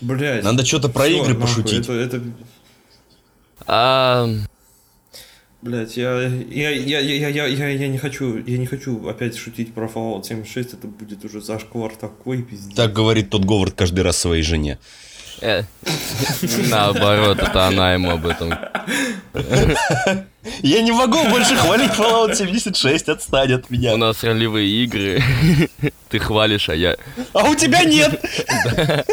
Блять. Надо что-то про Всё, игры нахуй, пошутить. Это, это, А, блять, я, я, я, я, я, я, я не хочу, я не хочу опять шутить про Fallout 76, это будет уже зашквар такой, пиздец. Так говорит тот Говард каждый раз своей жене. э, наоборот, это она ему об этом. Я не могу больше хвалить Fallout 76, отстань от У меня. нас ролевые игры. Ты хвалишь, а я... А у тебя нет!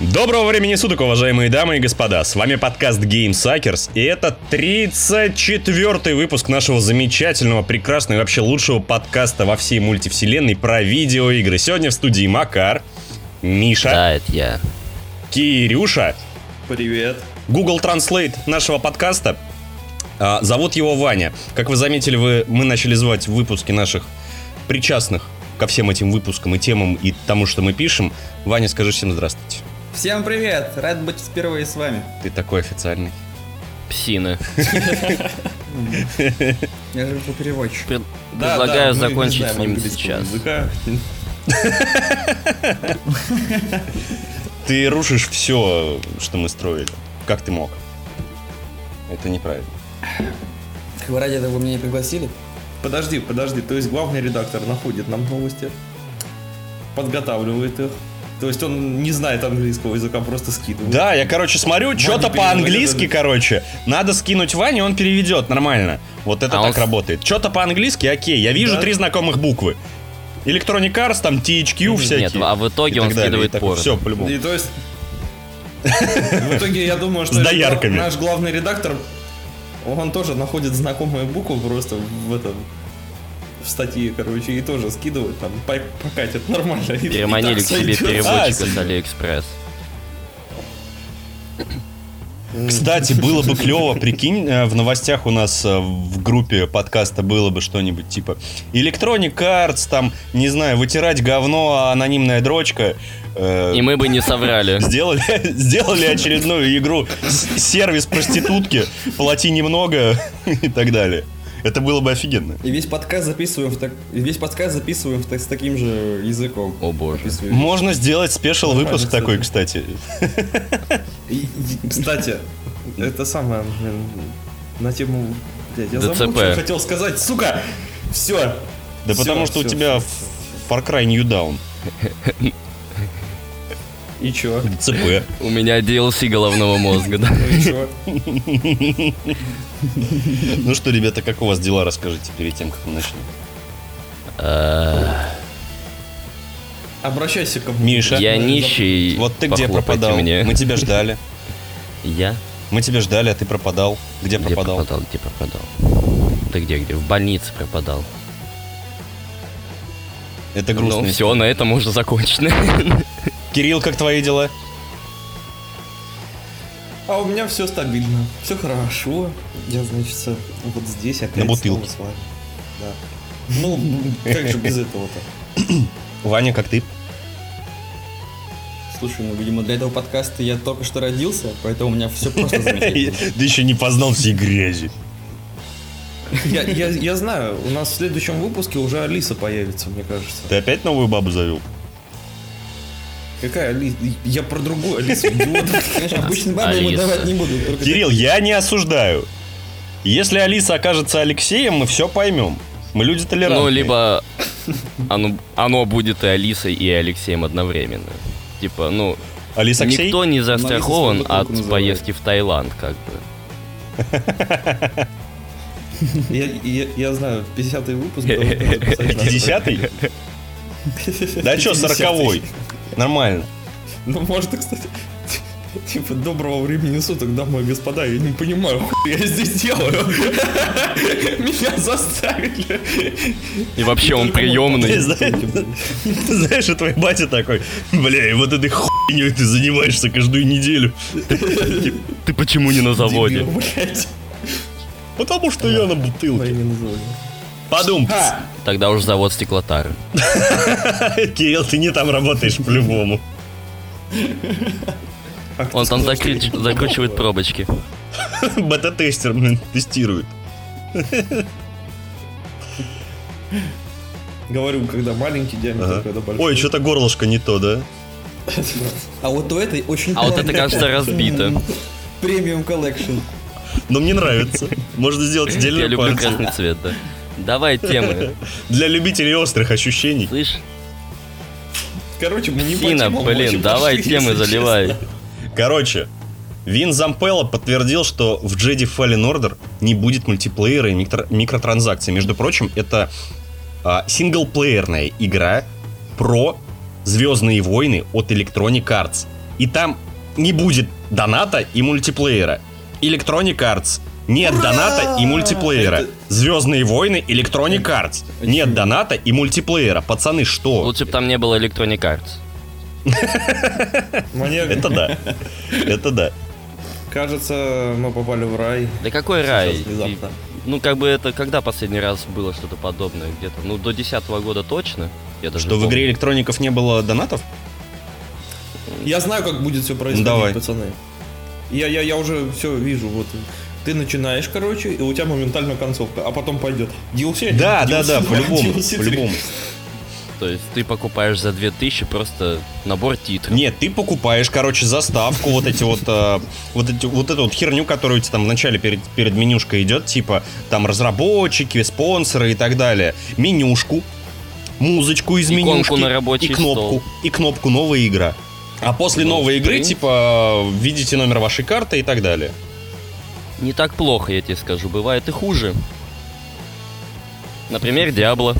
Доброго времени суток, уважаемые дамы и господа. С вами подкаст Game Suckers, и это 34-й выпуск нашего замечательного, прекрасного и вообще лучшего подкаста во всей мультивселенной про видеоигры. Сегодня в студии Макар, Миша, Да, это я. Кирюша, Привет. Google Translate нашего подкаста. А, зовут его Ваня. Как вы заметили, вы, мы начали звать в выпуске наших причастных ко всем этим выпускам и темам и тому, что мы пишем. Ваня, скажи всем здравствуйте. Всем привет! Рад быть впервые с вами. Ты такой официальный. Псины. Я же по переводчик. Предлагаю закончить с ним сейчас. Ты рушишь все, что мы строили. Как ты мог? Это неправильно. Как вы ради этого вы меня не пригласили? Подожди, подожди, то есть главный редактор находит нам новости, подготавливает их, то есть он не знает английского языка, просто скидывает. Да, я, короче, смотрю, что-то по-английски, это. короче. Надо скинуть Ване, он переведет нормально. Вот это А так он работает. Что-то по-английски, окей. Я вижу Да. три знакомых буквы. Electronic Arts, там THQ всякие. Нет, а в итоге и он далее. скидывает порно. Все, по-любому. И то есть... В итоге я думаю, что наш главный редактор, он тоже находит знакомые буквы просто в этом в статье, короче, и тоже скидывает там, по- покатит нормально. Переманили к себе переводчика А, с Алиэкспресс. Кстати, было бы клево, прикинь, э, в новостях у нас э, в группе подкаста было бы что-нибудь типа Electronic Arts, там, не знаю, вытирать говно, а анонимная дрочка. Э, И мы бы не соврали. Сделали, сделали очередную игру сервис проститутки, плати немного и так далее. Это было бы офигенно. И весь подкаст записываем в так... и весь подкаст записываем в так- с таким же языком. О боже. Записываем. Можно сделать спешл выпуск Нормально, такой, кстати. И- Кстати, это самое, блин, на тему... Блядь, я ДЦП. забыл, что я хотел сказать, сука! Все! Да потому что у тебя Far Cry New Down. И чё? ЦП. У меня DLC головного мозга, да. Ну? Ну что, ребята, как у вас дела, расскажите перед тем, как мы начнем. Э, Обращайся ко мне. Миша, Я нищий. вот ты где пропадал? мне. Мы тебя ждали. Я? Мы тебя ждали, а ты пропадал. Где Где пропадал? пропадал? Где пропадал? Ты где, где? В больнице пропадал. Это Ну, грустно. все, на этом можно закончить. Кирилл, как твои дела? А у меня все стабильно, все хорошо. Я, значит, вот здесь опять На бутылке. с вами. Да. Ну, как же без этого-то? Ваня, как ты? Слушай, ну, видимо, для этого подкаста я только что родился, поэтому у меня все просто замечательно. Ты еще не познал всей грязи. Я, я, я знаю, у нас в следующем выпуске уже Алиса появится, мне кажется. Ты опять новую бабу завел? Какая Алиса? Я про другую Алису, идиот. Конечно, обычно бабы ему давать не буду. только Кирилл, я не осуждаю. Если Алиса окажется Алексеем, мы все поймем. Мы люди толерантные. Ну, либо оно, оно будет и Алисой, и Алексеем одновременно. Типа, ну, Алиса Алексей? никто не застрахован от называют. поездки в Таиланд, как бы. Я, я, я знаю, 50-й выпуск. да, вот надо писать на- Пятидесятый? Да что, 50-й. Нормально. Ну, может, и, кстати, типа, доброго времени суток, дамы и господа, я не понимаю, хуй я здесь делаю. Меня заставили. И вообще он приемный. знаешь, ты знаешь, и твой батя такой, бля, и вот этой хуйней ты занимаешься каждую неделю. Ты почему не на заводе? Потому что я на бутылке. Не называю. Подум. Тогда уж завод стеклотары. Кирилл, ты не там работаешь по-любому. Он там я- закручивает пробочки. Бета-тестер, блин, тестирует. Говорю, когда маленький диаметр, Ага. когда большой. Ой, что-то горлышко не то, да? А вот у этой очень А вот это, кажется, разбито. Premium collection. Но мне нравится. Можно сделать Я отдельную люблю партию. красный цвет, да. Давай темы. Для любителей острых ощущений. Слышь, Короче, мы не Фина, блин, давай пошли, темы заливай. честно. Короче, Вин Зампелло подтвердил, что в Jedi Fallen Order не будет мультиплеера и микро- микротранзакций. Между прочим, это а, синглплеерная игра про Звездные войны от Electronic Arts. И там не будет доната и мультиплеера. Electronic Arts. Нет Ура! доната и мультиплеера. Это- Звездные войны Electronic Arts. Нет доната и мультиплеера. Пацаны, что? Лучше бы там не было Electronic Arts. Это да. Это да. кажется, мы попали в рай. Да какой рай? Ну, как бы это, когда последний раз было что-то подобное? Где-то, ну, до 10 года точно. Я даже Что в игре электроников не было донатов? Я знаю, как будет все происходить, Давай. пацаны. Я, я, я уже все вижу. Вот ты начинаешь, короче, и у тебя моментально концовка, а потом пойдет DLC. Да, DLC да, да, 2, по-любому, DLC 3. по-любому. То есть ты покупаешь за 2000 просто набор титров. Нет, ты покупаешь, короче, заставку, вот эти вот, э, вот эти, вот эту вот херню, которую у тебя там вначале перед, перед менюшкой идет, типа, там разработчики, спонсоры и так далее. Менюшку, музычку из Иконку менюшки. на рабочий и кнопку, стол. и кнопку «Новая игра». А после Ну, новой игры, типа, видите номер вашей карты и так далее. Не так плохо, я тебе скажу. Бывает и хуже. Например, Диабло.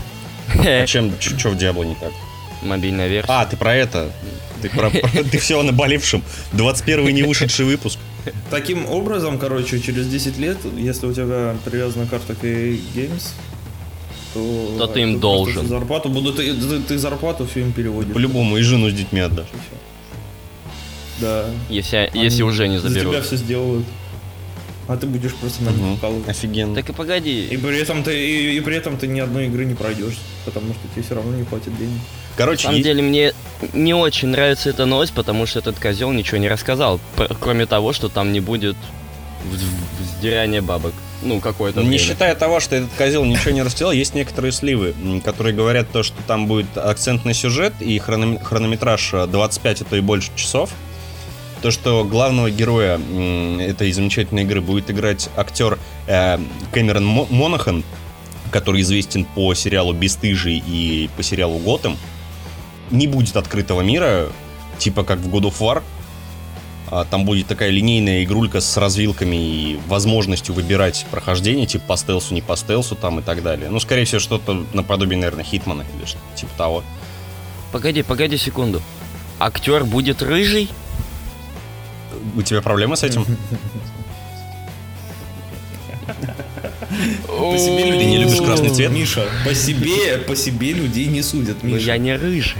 А чем, что в Диабло не так? Мобильная версия. А, ты про это. Ты, про, ты все о наболевшем. 21 не вышедший выпуск. Таким образом, короче, через 10 лет, если у тебя привязана карта к EA Games, то... То ты им просто должен. Зарплату буду, ты, ты- ты зарплату все им переводишь. По-любому и жену с детьми отдашь. Да. Если, если Они уже не За тебя заберут. все сделают. А ты будешь просто на них вкалывать. Офигенно. Так и погоди. И при этом ты и, и при этом ты ни одной игры не пройдешь, потому что тебе все равно не хватит денег. На Короче, самом е- деле мне не очень нравится эта новость, потому что этот козел ничего не рассказал. Кроме того, что там не будет вз- вздирания бабок. Ну, какое-то не время. считая того, что этот козел ничего не рассказал, есть некоторые сливы, которые говорят то, что там будет акцент на сюжет и хрономе- хронометраж э, 25, а то и больше часов. То, что главного героя этой замечательной игры будет играть актер э, Кэмерон Мо- Монахан, который известен по сериалу «Бестыжий» и по сериалу «Готэм». Не будет открытого мира, типа как в God of War. А, Там будет такая линейная игрулька с развилками и возможностью выбирать прохождение, типа по стелсу, не по стелсу там и так далее. Ну, скорее всего, что-то наподобие, наверное, Хитмана или что-то типа того. Погоди, погоди секунду. Актер будет рыжий? У тебя проблемы с этим? По себе люди не любишь красный цвет? Миша, по себе, по себе людей не судят, Ну, Миша. я не рыжий.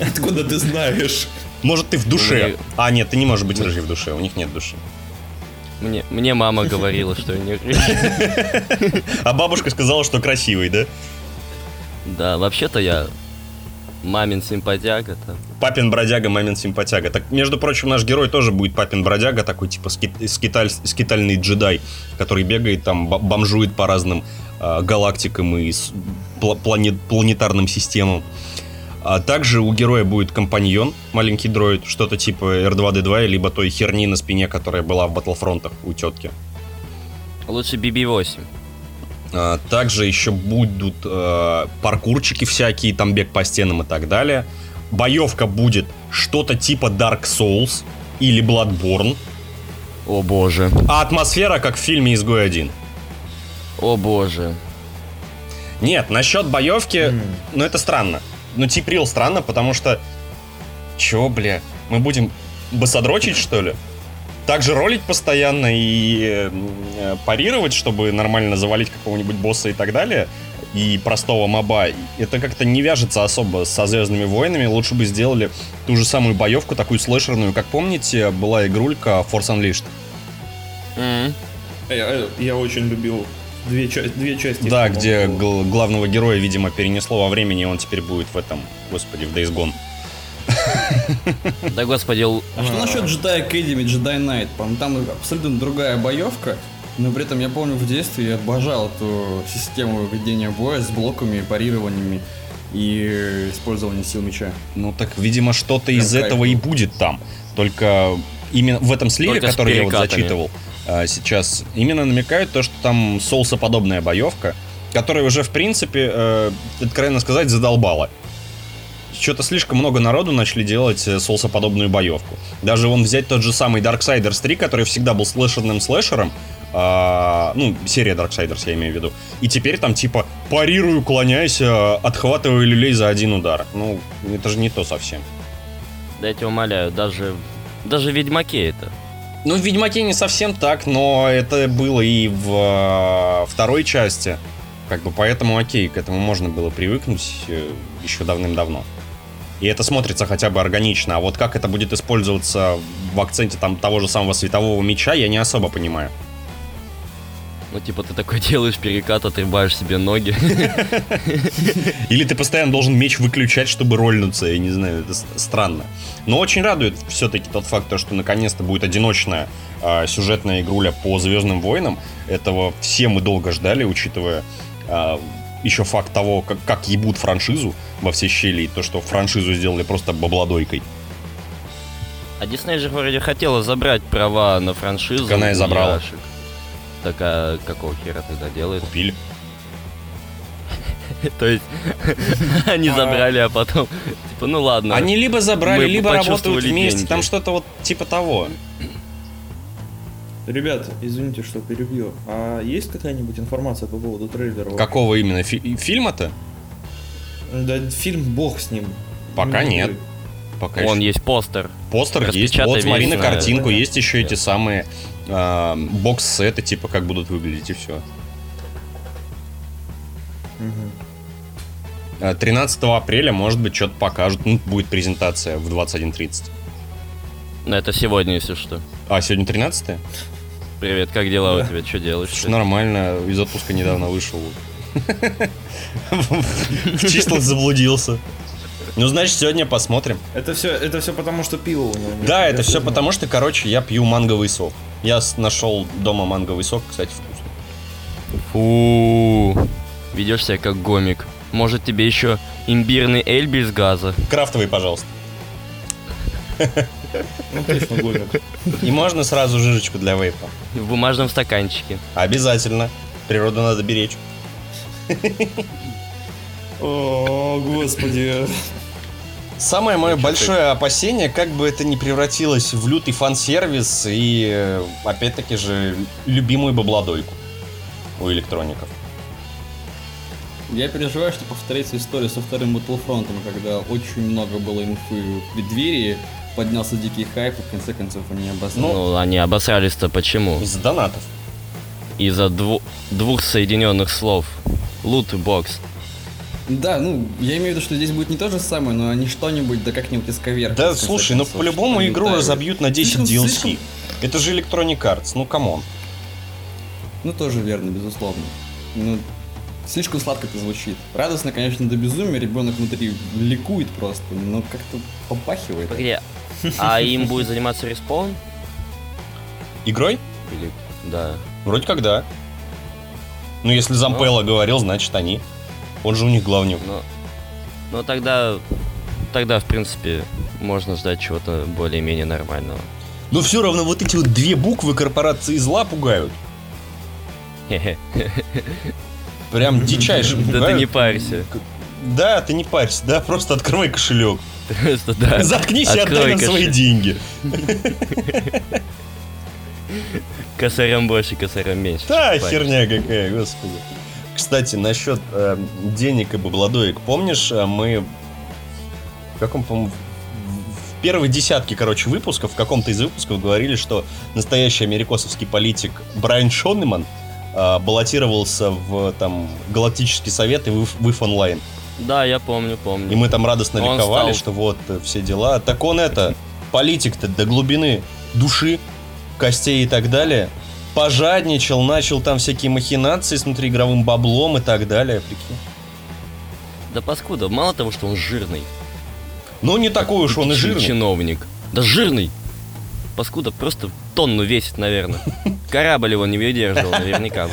Откуда ты знаешь? Может, ты в душе. А, нет, ты не можешь быть рыжий в душе, у них нет души. Мне, мне мама говорила, что я не рыжий. А бабушка сказала, что красивый, да? Да, вообще-то я мамин симпатяга. там. Папин бродяга, мамин симпатяга. Так, между прочим, наш герой тоже будет папин бродяга, такой типа ски- скиталь- скитальный джедай, который бегает там, бомжует по разным а, галактикам и с- пла- планет- планетарным системам. А также у героя будет компаньон, маленький дроид, что-то типа R2-D2, либо той херни на спине, которая была в Батлфронтах у тетки. Лучше BB-8. А, Также еще будут э, паркурчики всякие, там бег по стенам и так далее. Боевка будет что-то типа Dark Souls или Bloodborne. О боже. А атмосфера как в фильме «Изгой 1». О боже. Нет, насчет боевки, ну это странно. Ну типрил странно, потому что... Чё, бля? Мы будем басодрочить, что ли? Также ролить постоянно и э, э, парировать, чтобы нормально завалить какого-нибудь босса и так далее, и простого моба. Это как-то не вяжется особо со Звездными войнами. Лучше бы сделали ту же самую боевку, такую слэшерную. Как помните, была игрулька Force Unleashed. М. Я, я очень любил две, ча- две части. Да, где гл- главного героя, видимо, перенесло во времени, и он теперь будет в этом, господи, в Days Gone. Да господи, А что насчет Jedi Academy, Jedi Knight? По-моему, там абсолютно другая боевка. Но при этом я помню в детстве я обожал эту систему ведения боя с блоками, парированиями и использованием сил меча. Ну так, видимо, что-то из кайф этого и будет там. Только именно в этом сливе, Только который я вот зачитывал а, сейчас, именно намекают то, что там соусоподобная боевка, которая уже, в принципе, э, откровенно сказать, задолбала. Что-то слишком много народу начали делать э, соусоподобную боевку. Даже вон взять тот же самый Darksiders 3, который всегда был слэшерным слэшером, а, ну, серия Darksiders, я имею в виду. И теперь там типа парирую, уклоняюсь, э, отхватываю люлей за один удар. Ну, это же не то совсем. Да я тебя умоляю, даже, даже в Ведьмаке это. Ну, в Ведьмаке не совсем так, но это было и в э, второй части. Как бы поэтому окей, к этому можно было привыкнуть еще давным-давно. И это смотрится хотя бы органично. А вот как это будет использоваться в акценте там того же самого светового меча, я не особо понимаю. Ну, типа, ты такой делаешь перекат, отрубаешь себе ноги. Или ты постоянно должен меч выключать, чтобы рольнуться, я не знаю, это странно. Но очень радует все-таки тот факт, то, что наконец-то будет одиночная а, сюжетная игруля по Звездным войнам. Этого все мы долго ждали, учитывая а, еще факт того, как, как ебут франшизу во все щели, и то, что франшизу сделали просто бабладойкой. А Дисней же вроде хотела забрать права на франшизу. Так она и забрала. Яшек. Так а какого хера тогда делает? Купили. То есть они забрали, а потом типа, ну ладно. Они либо забрали, либо работают вместе. Там что-то вот типа того. Ребят, извините, что перебью. А есть какая-нибудь информация по поводу трейлера? Какого именно фи- фильма-то? Да, фильм бог с ним. Пока Ну, нет. Пока Вон еще. есть постер. Постер есть, вот смотри на картинку, да. есть еще эти самые а, бокс-сеты, типа как будут выглядеть и все. Мгм. 13 апреля, может быть, что-то покажут. Ну, будет презентация в 21.30. Ну это сегодня, если что. А, сегодня 13 Привет, как дела у тебя? Что делаешь? Слушай, нормально, из отпуска недавно вышел. В числах заблудился. Ну, значит, сегодня посмотрим. Это все, это все потому, что пиво у него. Да, это все потому, что, короче, я пью манговый сок. Я нашел дома манговый сок, кстати, вкусный. Фу. Ведешь себя как гомик. Может тебе еще имбирный эль без газа? Крафтовый, пожалуйста. Ну, гомик. И можно сразу жижечку для вейпа. В бумажном стаканчике. Обязательно. Природу надо беречь. О, господи. Самое мое большое опасение, как бы это не превратилось в лютый фан-сервис и, э, опять-таки же, любимую бабладойку у электроников. Я переживаю, что повторится история со вторым Battlefront, когда очень много было инфы в преддверии, поднялся дикий хайп, и в конце концов они обосновали. Ну, они обосрались-то почему? Из донатов. Из-за дву- двух соединенных слов. Лут и бокс. Да, ну, я имею в виду, что здесь будет не то же самое, но они что-нибудь, да как-нибудь исковеркают. Да, слушай, ну концов, по-любому что-то игру разобьют на 10 Слишком- DLC. слишком- Это же Electronic Arts, ну come on. Ну, тоже верно, безусловно. Ну, слишком сладко это звучит. Радостно, конечно, до безумия, ребенок внутри ликует просто, но как-то попахивает. Погоди, а им будет заниматься Respawn? Игрой? Или... Да. Вроде как да. Ну, если Зампелло говорил, значит они. Он же у них главный. Но... Но тогда... Тогда, в принципе, можно ждать чего-то более-менее нормального. Но все равно вот эти вот две буквы корпорации зла пугают. Прям дичайше Да ты не парься. Да, ты не парься, да, просто открывай кошелек. Просто да. Заткнись и отдай нам свои деньги. Косарем больше, косарем меньше. Да, херня какая, господи. Кстати, насчет э, денег и бабладоек. Помнишь, э, мы в каком, по-моему, в- первой десятке, короче, выпусков, в каком-то из выпусков говорили, что настоящий америкосовский политик Брайан Шонеман э, баллотировался в там Галактический совет и в, в IF онлайн. Да, я помню, помню. И мы там радостно Он ликовали, стал- что вот э, все дела. Так он это, политик-то до глубины души, костей и так далее, пожадничал, начал там всякие махинации с внутриигровым баблом и так далее, прикинь. Да паскуда, мало того, что он жирный. Ну, не такой уж он и жирный. Чиновник. Да жирный! Паскуда просто тонну весит, наверное. Корабль его не выдерживал наверняка в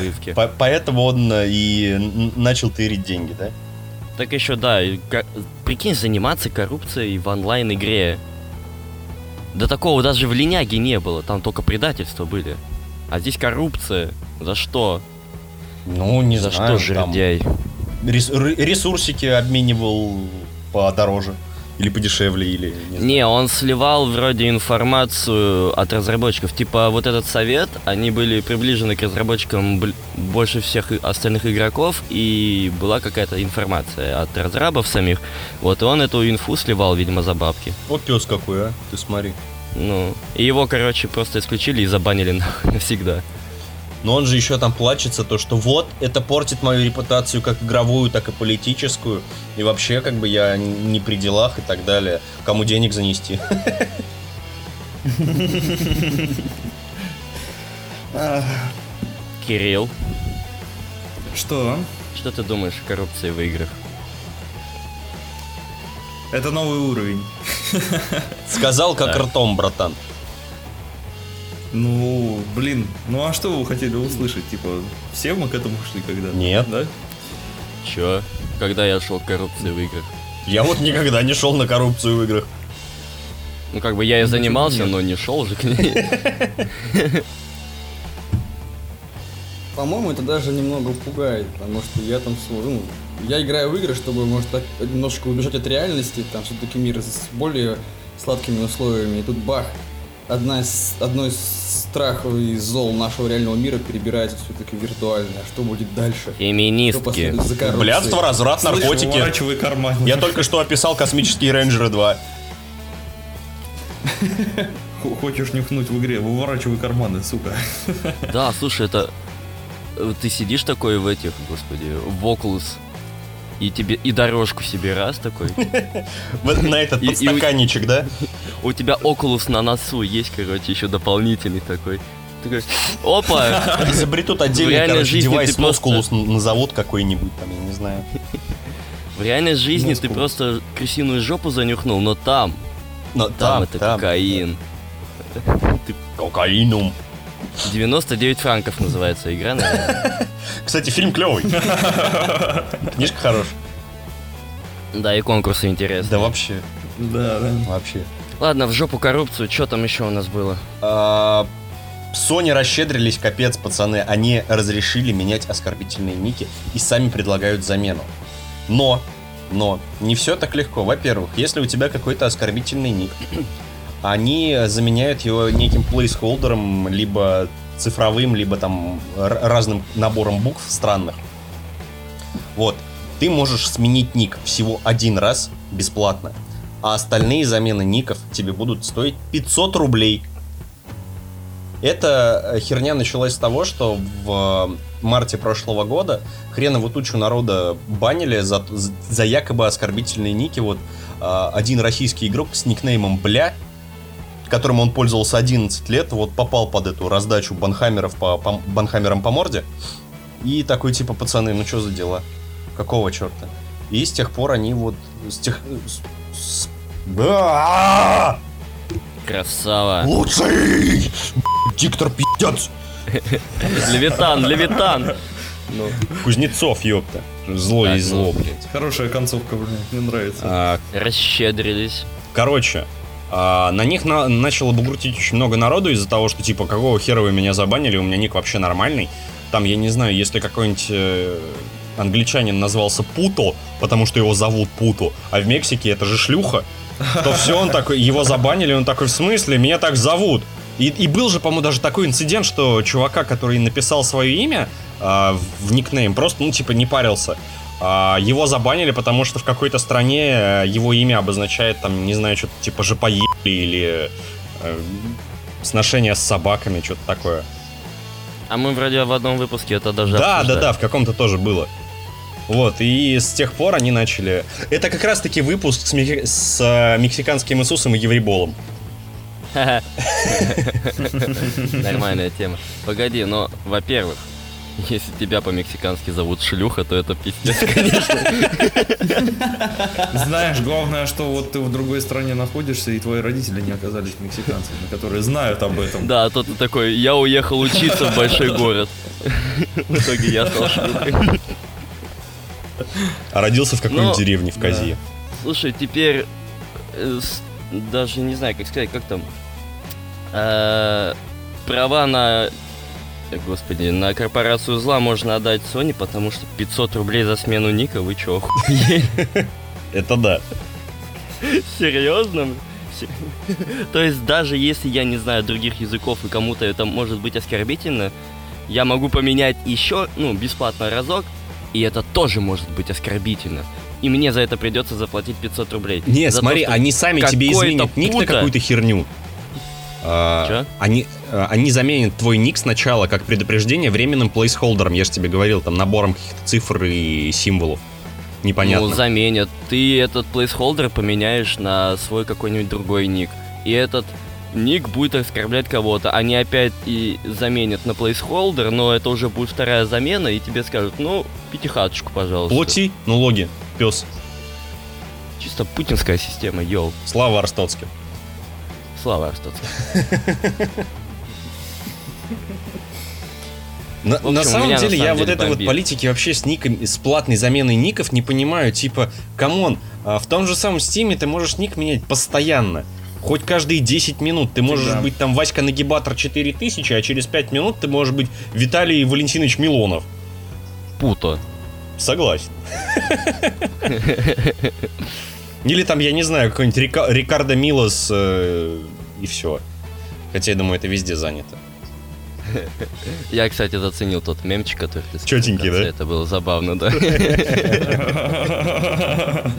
Поэтому он э, и начал тырить деньги, да? Так еще, да, прикинь, заниматься коррупцией в онлайн-игре. Да такого даже в линяге не было, там только предательства были. А здесь коррупция. За что? Ну, не За знаю. что, жердяй? ресурсики обменивал подороже. Или подешевле, или не знаю. Не, он сливал вроде информацию от разработчиков. Типа вот этот совет, они были приближены к разработчикам больше всех остальных игроков, и была какая-то информация от разрабов самих. Вот и он эту инфу сливал, видимо, за бабки. О, пес какой, а? Ты смотри. Ну, и его, короче, просто исключили и забанили навсегда. Но он же еще там плачется, то что вот, это портит мою репутацию как игровую, так и политическую. И вообще, как бы я не при делах и так далее. Кому денег занести? Кирилл, Что? что ты думаешь о коррупции в играх? Это новый уровень. Сказал как Да. ртом, братан. Ну, блин, ну а что вы хотели услышать? Типа, все мы к этому шли когда Нет. Да? Чё? Когда я шел к коррупции в играх? Я вот никогда не шел на коррупцию в играх. Ну, как бы я и занимался, нет. но не шел же к ней. По-моему, это даже немного пугает, потому что я там, ну, я играю в игры, чтобы, может, так немножечко убежать от реальности, там все-таки мир с более сладкими условиями, и тут бах, одна из, одно из страхов и зол нашего реального мира перебирается все-таки виртуально. А что будет дальше? Феминистки. Блядство, разврат, Слышь, наркотики. карман. Я только что описал космические рейнджеры 2. Х- Хочешь нюхнуть в игре, выворачивай карманы, сука. Да, слушай, это... э, Ты сидишь такой в этих, господи, в Oculus, и тебе и дорожку себе раз такой. На этот подстаканничек, да? У тебя Oculus на носу есть, короче, еще дополнительный такой. Опа! Изобретут отдельный, короче, девайс Москулус назовут какой-нибудь, там, я не знаю. В реальной жизни ты просто крысиную жопу занюхнул, но там, Но там, это кокаин. Кокаинум. 99 франков называется игра, наверное. Кстати, фильм клевый. Книжка хорошая. Да, и конкурсы интересные. Да вообще, Да, да. вообще. Ладно, в жопу коррупцию, что там еще у нас было? А, Sony расщедрились, капец, пацаны. Они разрешили менять оскорбительные ники и сами предлагают замену. Но, но, не все так легко. Во-первых, если у тебя какой-то оскорбительный ник, они заменяют его неким плейсхолдером, либо цифровым, либо там разным набором букв странных. Вот. Ты можешь сменить ник всего один раз бесплатно, а остальные замены ников тебе будут стоить 500 рублей. Эта э, херня началась с того, что в э, марте прошлого года хренову тучу народа банили за, за якобы оскорбительные ники. Вот э, один российский игрок с никнеймом Бля, которым он пользовался 11 лет, вот попал под эту раздачу банхаммеров по, по банхаммерам по морде. И такой типа, пацаны, ну что за дела? Какого черта? И с тех пор они вот с тех... с- с- Да! Красава. Лучший! Диктор пиздец! Левитан, Левитан. Ну, Кузнецов, ёпта. Зло Так, и зло, ну. блядь. Хорошая концовка, блин, мне нравится. А, расщедрились. короче, а, на них на- начало бугуртить очень много народу из-за того, что типа, какого хера вы меня забанили, у меня ник вообще нормальный. Там, я не знаю, если какой-нибудь э, англичанин назвался Путо, потому что его зовут Путо, а в Мексике это же шлюха, то все, он такой, его забанили, он такой, в смысле, меня так зовут. И, и был же, по-моему, даже такой инцидент, что чувака, который написал свое имя а, в никнейм, просто, ну, типа, не парился. А, его забанили, потому что в какой-то стране э, его имя обозначает, там, не знаю, что-то типа жопоели или э, сношение с собаками, что-то такое. А мы вроде в одном выпуске это даже Да, да, обсуждали. да, в каком-то тоже было. Вот, и с тех пор они начали... Это как раз-таки выпуск с, мехи- с, э, мексиканским Иисусом и евреболом. Нормальная тема. Погоди, но, во-первых, Если тебя по-мексикански зовут шлюха, то это пиздец, конечно. Знаешь, главное, что вот ты в другой стране находишься, и твои родители не оказались мексиканцами, которые знают об этом. Да, а то ты такой, я уехал учиться в большой город. В итоге я стал шлюхой. А родился в какой-нибудь Ну, деревне в Кази. Слушай, теперь э, даже не знаю, как сказать, как там. Э, права на Господи, на корпорацию зла можно отдать Sony, потому что 500 рублей за смену ника, вы чё, охуели? Это да. Серьезно? Се- То есть даже если я не знаю других языков и кому-то это может быть оскорбительно, я могу поменять еще, ну, бесплатно разок, и это тоже может быть оскорбительно. И мне за это придется заплатить 500 рублей. Не, За то, смотри, что они сами тебе изменят ник на какую-то херню. А? Они, а, они заменят твой ник сначала как предупреждение временным плейсхолдером. Я же тебе говорил, там набором каких-то цифр и символов. Непонятно. Ну, заменят. Ты этот плейсхолдер поменяешь на свой какой-нибудь другой ник. И этот ник будет оскорблять кого-то. Они опять и заменят на placeholder, но это уже будет вторая замена, и тебе скажут, ну, пятихаточку, пожалуйста. Плати, налоги, пес. Чисто путинская система, yo. Слава Арстоцке. Слава Арстоцке. На, общем, на самом меня на деле, самом я деле вот этой вот политики вообще с ником, с платной заменой ников не понимаю. Типа, come on, а, в том же самом стиме ты можешь ник менять постоянно. Хоть каждые 10 минут ты можешь Всегда. быть там Васька Нагибатор 4000, а через 5 минут ты можешь быть Виталий Валентинович Милонов. Путо. Согласен. Или там, я не знаю, какой-нибудь Рика- Рикардо Милос э, и все. Хотя я думаю, это везде занято. Я, кстати, заценил тот мемчик, который ты конце. да? Это было забавно, да.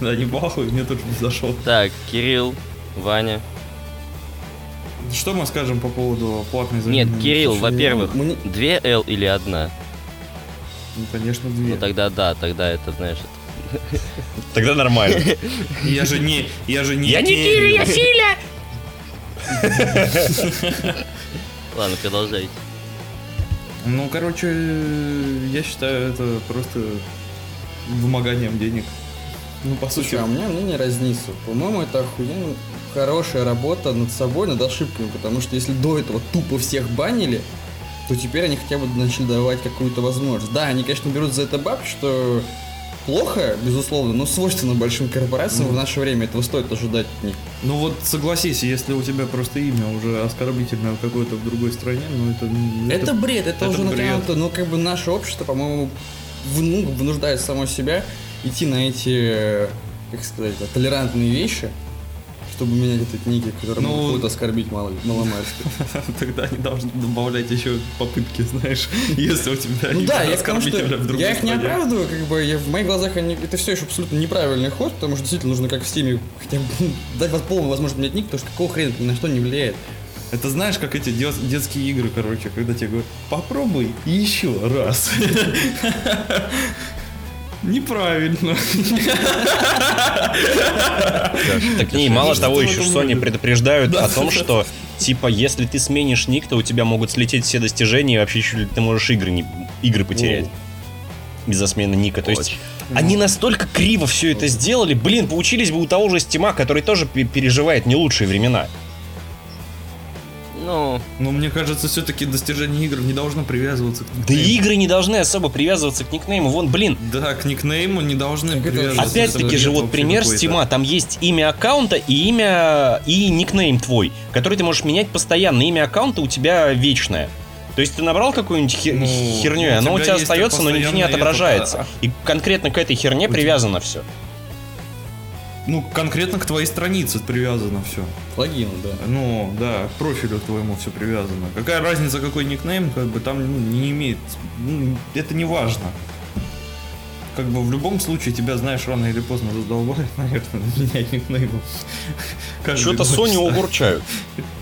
Да, не плохой, мне тоже не зашел. Так, Кирилл, Ваня. Что мы скажем по поводу платной замены? Нет, Кирилл, во-первых, две L или одна? Ну, конечно, две. Ну тогда да, тогда это, знаешь, это- Тогда нормально. Я же не... Я же не... Я не Кирилл, я Филя! Ладно, продолжайте. Ну, короче, я считаю это просто вымоганием денег. Ну, по сути, Слушай, а у меня мнение разнится. По-моему, это охуенно хорошая работа над собой, над ошибками, потому что если до этого тупо всех банили, то теперь они хотя бы начали давать какую-то возможность. Да, они, конечно, берут за это бабки, что плохо, безусловно, но свойственно большим корпорациям в наше время этого стоит ожидать от них. Ну вот согласись, если у тебя просто имя уже оскорбительное какое-то в другой стране, ну это... м, Это, бред, это, это уже бред. натянуто, но как бы наше общество, по-моему, ну, вынуждает само себя идти на эти, как сказать, толерантные вещи, чтобы менять этот ники, которые Ну, могут оскорбить мало, маломальски. Тогда они должны добавлять еще попытки, знаешь, если у тебя Ну да, я тому, что я их не оправдываю, как бы я, в моих глазах они, это все еще абсолютно неправильный ход, потому что действительно нужно как в стиме хотя бы дать вот полную возможность менять ник, потому что какого хрена ни на что не влияет. Это знаешь, как эти дет- детские игры, короче, когда тебе говорят, попробуй еще раз. Неправильно. Так не, мало того, еще Sony предупреждают Да. о том, что типа если ты сменишь ник, то у тебя могут слететь все достижения, и вообще чуть ли ты можешь игры, не, игры потерять. Из-за смены ника. То есть они настолько криво все это сделали, блин, поучились бы у того же Стима, который тоже пе- переживает не лучшие времена. Ну, Но мне кажется, все-таки достижение игр не должно привязываться к Да никнейму. игры не должны особо привязываться к никнейму. Вон, блин, Да, к никнейму не должны Так это привязываться. Опять-таки Это же вот пример. Стима, там есть имя аккаунта и имя и никнейм твой, который ты можешь менять постоянно. Имя аккаунта у тебя вечное. То есть ты набрал какую-нибудь хер- Ну, херню, и у оно у тебя тебя остается, но нигде не отображается. а- И конкретно к этой херне тебя- привязано все. Ну, конкретно к твоей странице привязано все. Логину, да. Ну, да, к профилю твоему все привязано. Какая разница, какой никнейм, как бы там ну, не имеет. ну, это не важно. Как бы в любом случае тебя, знаешь, рано или поздно задолбают, наверное, менять никнейм. Что-то. Sony угурчают.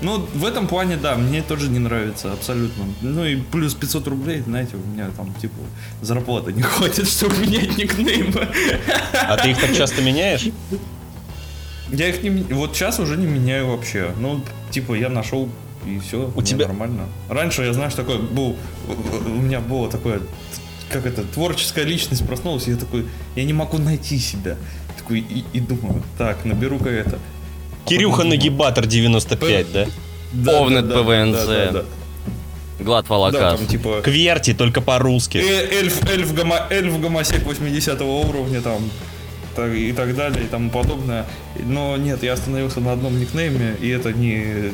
Ну, в этом плане, да, мне тоже не нравится, абсолютно. Ну и плюс 500 рублей, знаете, у меня там, типа, зарплаты не хватит, чтобы менять никнеймы. А ты их так часто меняешь? Я их не... Вот сейчас уже не меняю вообще. Ну, типа, я нашел и все, У тебя- нормально. Раньше я, знаешь, такой был, у меня было такое, как это, творческая личность проснулась, и я такой, я не могу найти себя. Такой, и, и думаю, так, наберу-ка это. Кирюха Нагибатор 95, да? да, Овнет да, да, ПВНЦ. да, да, да. Глад Да, Волокас. там типа Кверти, только по-русски. э, эльф, эльф, гома, эльф гомосек 80 уровня там и так далее и тому подобное. Но нет, я остановился на одном никнейме, и это не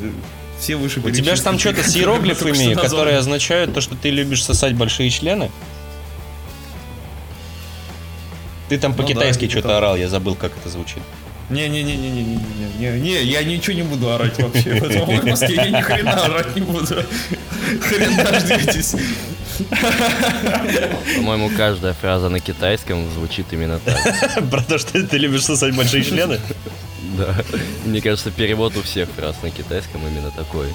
все выше У тебя же там что-то с иероглифами, которые означают то, что ты любишь сосать большие члены? Ты там Ну да, по-китайски типа что-то того. орал, я забыл, как это звучит. Не-не-не-не-не-не-не, не, я ничего не буду орать вообще в этом выпуске, я ни хрена орать не буду. Хрен дождетесь. По-моему, каждая фраза на китайском звучит именно так. Про то, что ты любишь сосать большие члены? Да. Мне кажется, перевод у всех фраз на китайском именно такой.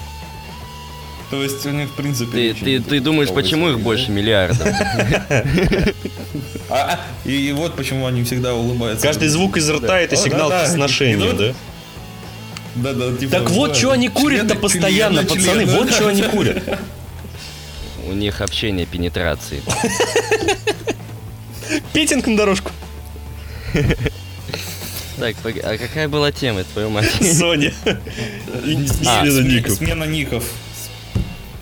То есть у них в принципе... Ты, ты, ты думаешь, почему их больше миллиардов? А, а, и, и вот почему они всегда улыбаются. Каждый звук из рта это О, сигнал к сношению, Ну, да? Да, да, типа, Так вот, что они курят-то постоянно, члены, пацаны, члены. вот что они курят. У них общение пенетрации. Питинг на дорожку. Так, а какая была тема, твою мать? Соня. А, Смена Сме- ников.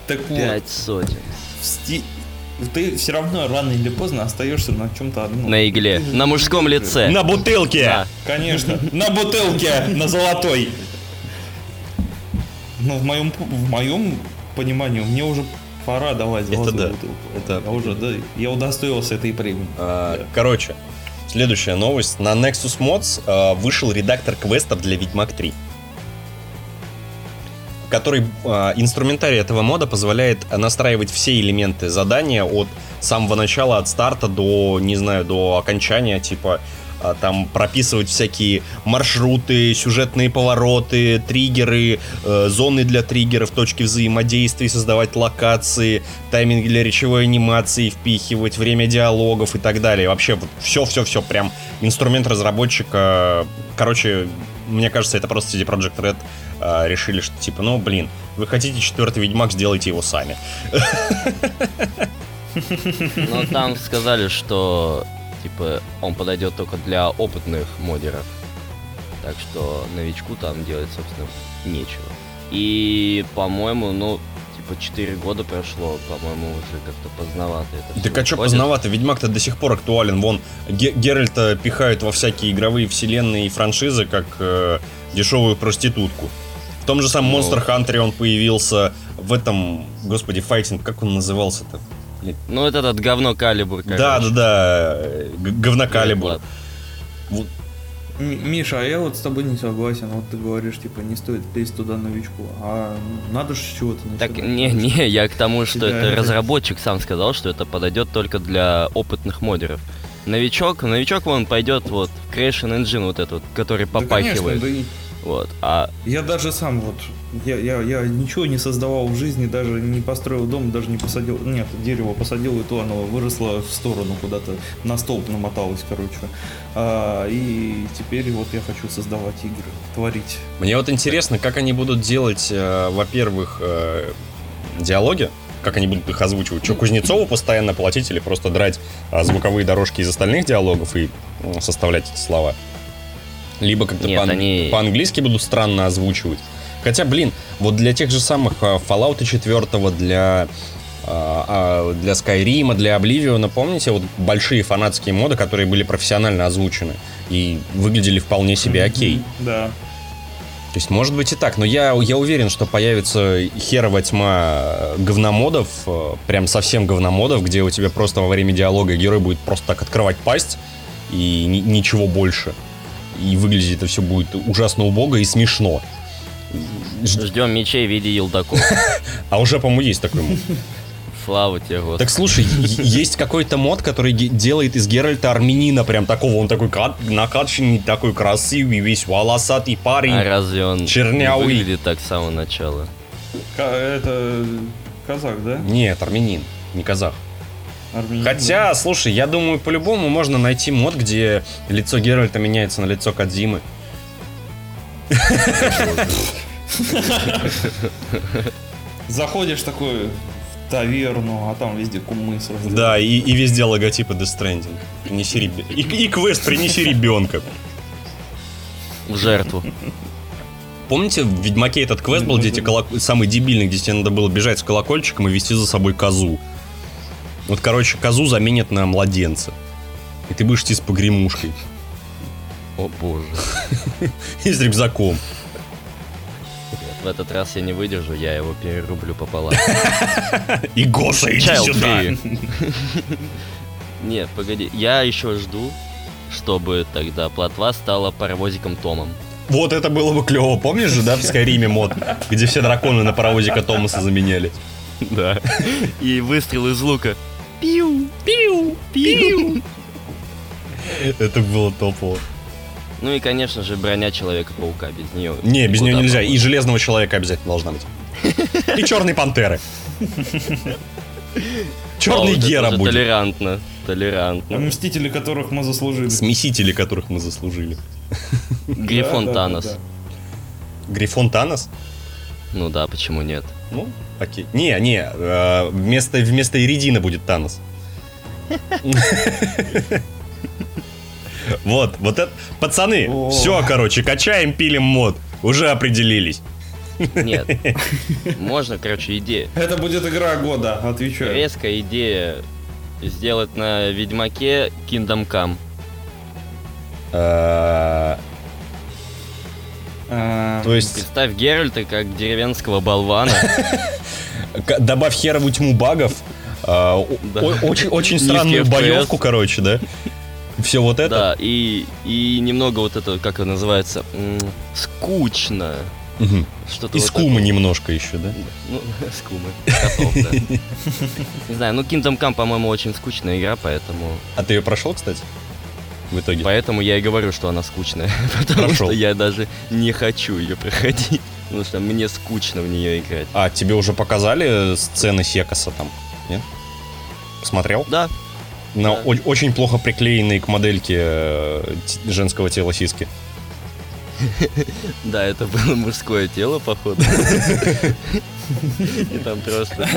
Так вот, Пять сотен. в сти- ты все равно рано или поздно остаешься на чем-то одном. На игле. На мужском лице. На бутылке. Да. Конечно. На бутылке, на золотой. Ну, в моем, в моем понимании, мне уже пора давать золотую да. бутылку. Это- Я уже, да, я удостоился этой премии. А, Короче, следующая новость. На Nexus Mods а, вышел редактор квестов для Ведьмак 3. Который а, инструментарий этого мода позволяет настраивать все элементы задания от самого начала, от старта до, не знаю, до окончания, типа а, там прописывать всякие маршруты, сюжетные повороты, триггеры, э, зоны для триггеров, точки взаимодействия, создавать локации, тайминг для речевой анимации, впихивать время диалогов и так далее. Вообще все-все-все, прям инструмент разработчика. Короче, мне кажется, это просто CD Projekt Red а, решили, что типа, ну блин, вы хотите четвертый Ведьмак, сделайте его сами. Но там сказали, что типа он подойдет только для опытных модеров. Так что новичку там делать, собственно, нечего. И, по-моему, ну, типа 4 года прошло, по-моему, уже как-то поздновато это всё а что поздновато? Ведьмак-то до сих пор актуален. Вон, Ге- Геральта пихают во всякие игровые вселенные и франшизы, как э, дешевую проститутку. В том же самом Ну. Monster Hunter он появился в этом, господи, файтинг, как он назывался-то? Ну, это этот говно калибр. Да, да, да, г- говнокалибр. Blood. М- Миша, а я вот с тобой не согласен. Вот ты говоришь, типа, не стоит лезть туда новичку. А надо же чего-то Так, не, не, я к тому, что это разработчик сам сказал, что это подойдет только для опытных модеров. Новичок, новичок вон пойдет вот в Creation Engine вот этот, который Да, конечно, попахивает. да и- Вот. А Я даже сам вот, я, я, я ничего не создавал в жизни, даже не построил дом, даже не посадил, нет, дерево посадил, и то оно выросло в сторону куда-то, на столб намоталось, короче. А, и теперь вот я хочу создавать игры, творить. Мне вот интересно, как они будут делать, э, во-первых, э, диалоги, как они будут их озвучивать. Что, Кузнецову постоянно платить или просто драть а, звуковые дорожки из остальных диалогов и составлять эти слова? Либо как-то Нет, по- они- по-английски будут странно озвучивать. Хотя, блин, вот для тех же самых а, Fallout 4, для, а, а, для Skyrim, для Oblivion, помните, вот большие фанатские моды, которые были профессионально озвучены и выглядели вполне себе окей. Да. То есть, может быть и так, но я, я уверен, что появится херова тьма э, говномодов, э, прям совсем говномодов, где у тебя просто во время диалога герой будет просто так открывать пасть и ни- ничего больше. И выглядит это все будет ужасно убого и смешно. Ждем мечей в виде елдаков. А уже, по-моему, есть такой мод. Слава тебе, Господи. Так слушай, есть какой-то мод, который делает из Геральта армянина прям такого, он такой накачанный, такой красивый, весь волосатый парень. А разве он Чернявый. выглядит так с самого начала? Это казах, да? Нет, армянин, не казах. Армянин, Хотя, слушай, я думаю, по-любому можно найти мод, где лицо Геральта меняется на лицо Кадзимы. Заходишь такой в таверну, а там везде кумы сразу. Да, и, и везде логотипы Death Stranding. Принеси ребе- и, и квест «Принеси ребенка». В жертву. Помните, в Ведьмаке этот квест был, где тебе колок- самый дебильный, где тебе надо было бежать с колокольчиком и вести за собой козу. Вот, короче, козу заменят на младенца. И ты будешь идти с погремушкой. О боже. И с рюкзаком. В этот раз я не выдержу, я его перерублю пополам. И Гоша, иди сюда. Нет, погоди, я еще жду, чтобы тогда плотва стала паровозиком Томом. Вот это было бы клево. Помнишь же, да, в Скайриме мод, где все драконы на паровозика Томаса заменяли? Да. И выстрел из лука. Пиу, пиу, пиу. Это было топово. Ну и, конечно же, броня Человека-паука. Без нее Не, без нее нельзя. по-моему. И Железного Человека обязательно должна быть. И Черной Пантеры. Черный Гера будет. Толерантно, толерантно. Мстители, которых мы заслужили. Смесители, которых мы заслужили. Грифон Танос. Грифон Танос? Ну да, почему нет? Ну, окей. Не, не, э, вместо, вместо Иридина будет Танос. Вот, вот это... Пацаны, все, короче, качаем, пилим мод. Уже определились. Нет. Можно, короче, идея. Это будет игра года, отвечаю. Резкая идея сделать на Ведьмаке Kingdom Come. Э, А, То есть, Представь Геральта как деревенского болвана. добавь херовую тьму багов, э, очень, странную боевку, короче, да? Все вот это. Да, и, и немного вот это, как это называется, скучно. Мгм. Что-то И вот скума такое. немножко еще, да? Ну, скумы. Котов, да. Не знаю, ну Kingdom Come, по-моему, очень скучная игра, поэтому... А ты ее прошел, кстати? В итоге. Поэтому я и говорю, что она скучная. Потому Прошел. что я даже не хочу ее проходить. Потому что мне скучно в нее играть. А, тебе уже показали сцены Секаса там? Нет? Посмотрел? Да, На Да. о- очень плохо приклеенные к модельке э, женского тела сиски. да, это было мужское тело, походу. И там просто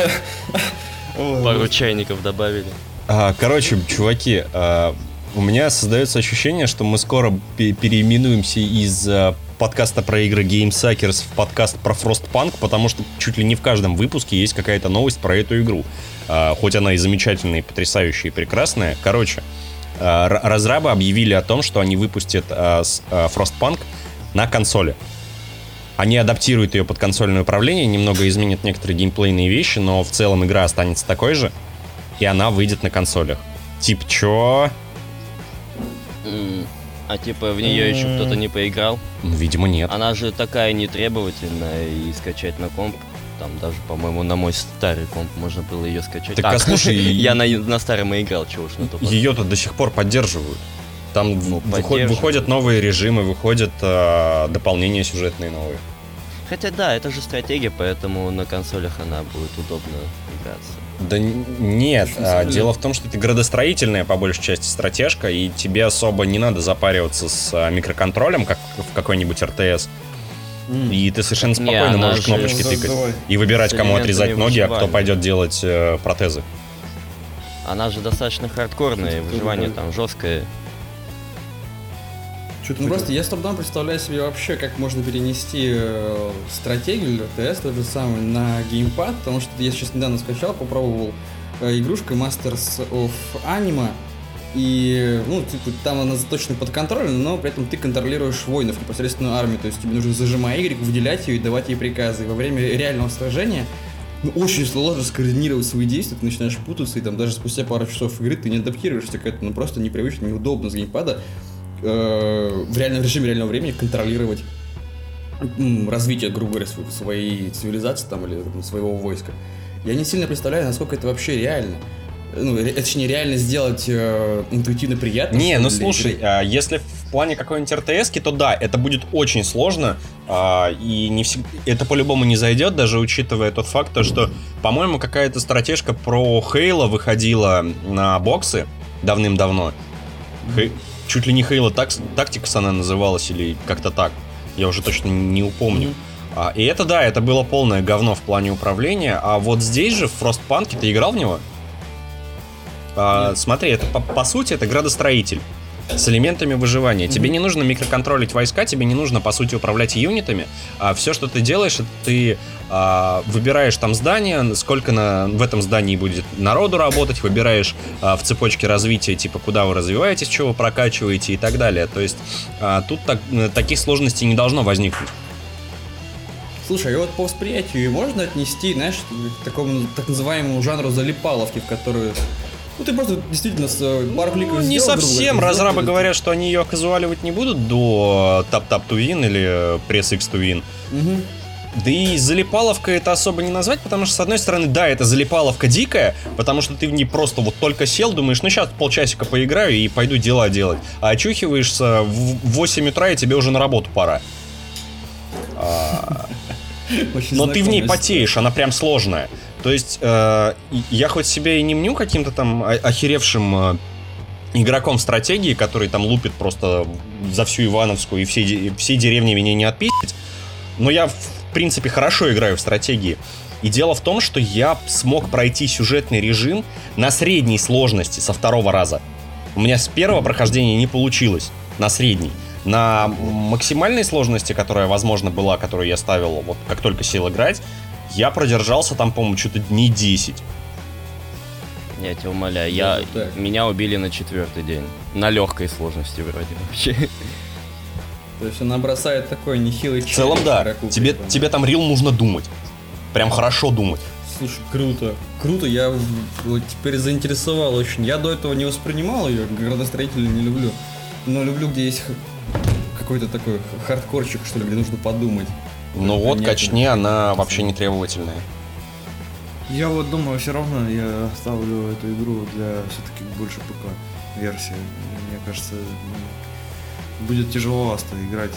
пару чайников добавили. А, короче, чуваки, а, у меня создается ощущение, что мы скоро пе- переименуемся из а, подкаста про игры Game Suckers в подкаст про Frostpunk, потому что чуть ли не в каждом выпуске есть какая-то новость про эту игру. А, хоть она и замечательная, и потрясающая, и прекрасная. Короче, р- разрабы объявили о том, что они выпустят а, с- а, Frostpunk на консоли. Они адаптируют ее под консольное управление, немного изменят некоторые геймплейные вещи, но в целом игра останется такой же, и она выйдет на консолях. Тип, чё? А типа в нее еще кто-то не поиграл. Ну, видимо, нет. Она же такая нетребовательная и скачать на комп. Там даже, по-моему, на мой старый комп можно было ее скачать. Так, а слушай, я на, на старом и играл, чего уж на то. Ее-то до сих пор поддерживают. Там Ну, выход- поддерживают. выходят новые режимы, выходят э, дополнения сюжетные новые. Хотя да, это же стратегия, поэтому на консолях она будет удобно играться. Да нет, а, дело в том, что это градостроительная по большей части стратежка, и тебе особо не надо запариваться с а, микроконтролем, как в какой-нибудь РТС. И ты совершенно Не, спокойно она можешь же- кнопочки тыкать. давай. И выбирать, кому отрезать ноги, а кто пойдет делать э, протезы. Она же достаточно хардкорная, выживание там жесткое. Чё ты Ну просто я с трудом представляю себе вообще, как можно перенести э, стратегию РТС тот же самый на геймпад, потому что я сейчас недавно скачал, попробовал э, игрушка Masters of Anima, и, ну, типа, там она заточена под контроль, но при этом ты контролируешь воинов, непосредственно армию, то есть тебе нужно зажимая Y, выделять ее и давать ей приказы. И во время реального сражения ну, очень сложно скоординировать свои действия, ты начинаешь путаться, и там даже спустя пару часов игры ты не адаптируешься к этому, ну просто непривычно, неудобно с геймпада э, в реальном режиме реального времени контролировать развитие, грубо говоря, св- своей цивилизации там или там, своего войска. Я не сильно представляю, насколько это вообще реально. Ну, точнее, реально сделать э, интуитивно приятно. Не, ну слушай, игры. а, если в плане какой-нибудь РТС, то да, это будет очень сложно, а, и не всег- это по-любому не зайдет, даже учитывая тот факт, то, что, по-моему, какая-то стратежка про Хейла выходила на боксы давным-давно. Хей- Чуть ли не Хейла Tactics она называлась, или как-то так. Я уже точно не упомню. А, и это, да, это было полное говно в плане управления, а вот здесь же, в Frostpunk, ты играл в него? А, смотри, это по, по сути это градостроитель с элементами выживания. Тебе не нужно микроконтролить войска, тебе не нужно, по сути, управлять юнитами. А все, что ты делаешь, это ты а, выбираешь там здание, сколько на, в этом здании будет народу работать, выбираешь а, в цепочке развития, типа, куда вы развиваетесь, что вы прокачиваете и так далее. То есть а, тут так, таких сложностей не должно возникнуть. Слушай, а вот по восприятию можно отнести, знаешь, к такому так называемому жанру залипаловки, в которую ну ты просто действительно с э, пару кликов Ну, не совсем. говоря, Разрабы сделал, говорят, что они ее казуаливать не будут до тап-тап to win или пресс X to win. Мгм. Да и залипаловка это особо не назвать, потому что, с одной стороны, да, это залипаловка дикая, потому что ты в ней просто вот только сел, думаешь, ну сейчас полчасика поиграю и пойду дела делать. А очухиваешься в 8 утра, и тебе уже на работу пора. Очень Но ты в ней потеешь, она прям сложная. То есть э, я хоть себя и не мню каким-то там охеревшим э, игроком стратегии, который там лупит просто за всю Ивановскую и все, все деревни меня не отпиздить, но я в принципе хорошо играю в стратегии. И дело в том, что я смог пройти сюжетный режим на средней сложности со второго раза. У меня с первого прохождения не получилось на средней. На максимальной сложности, которая, возможно, была, которую я ставил, вот как только сел играть, я продержался там, по-моему, что-то дней 10. Я тебя умоляю, я, так. меня убили на четвертый день. На легкой сложности вроде вообще. То есть она бросает такой нехилый В целом, да. Тебе, тебе там рил нужно думать. Прям хорошо думать. Слушай, круто. Круто, я вот теперь заинтересовал очень. Я до этого не воспринимал ее, градостроителей не люблю. Но люблю, где есть какой-то такой хардкорчик, что ли, где нужно подумать. Но вот Понятно. качни, она вообще не требовательная. Я вот думаю, все равно я оставлю эту игру для все-таки больше ПК версии. Мне кажется, будет тяжеловато играть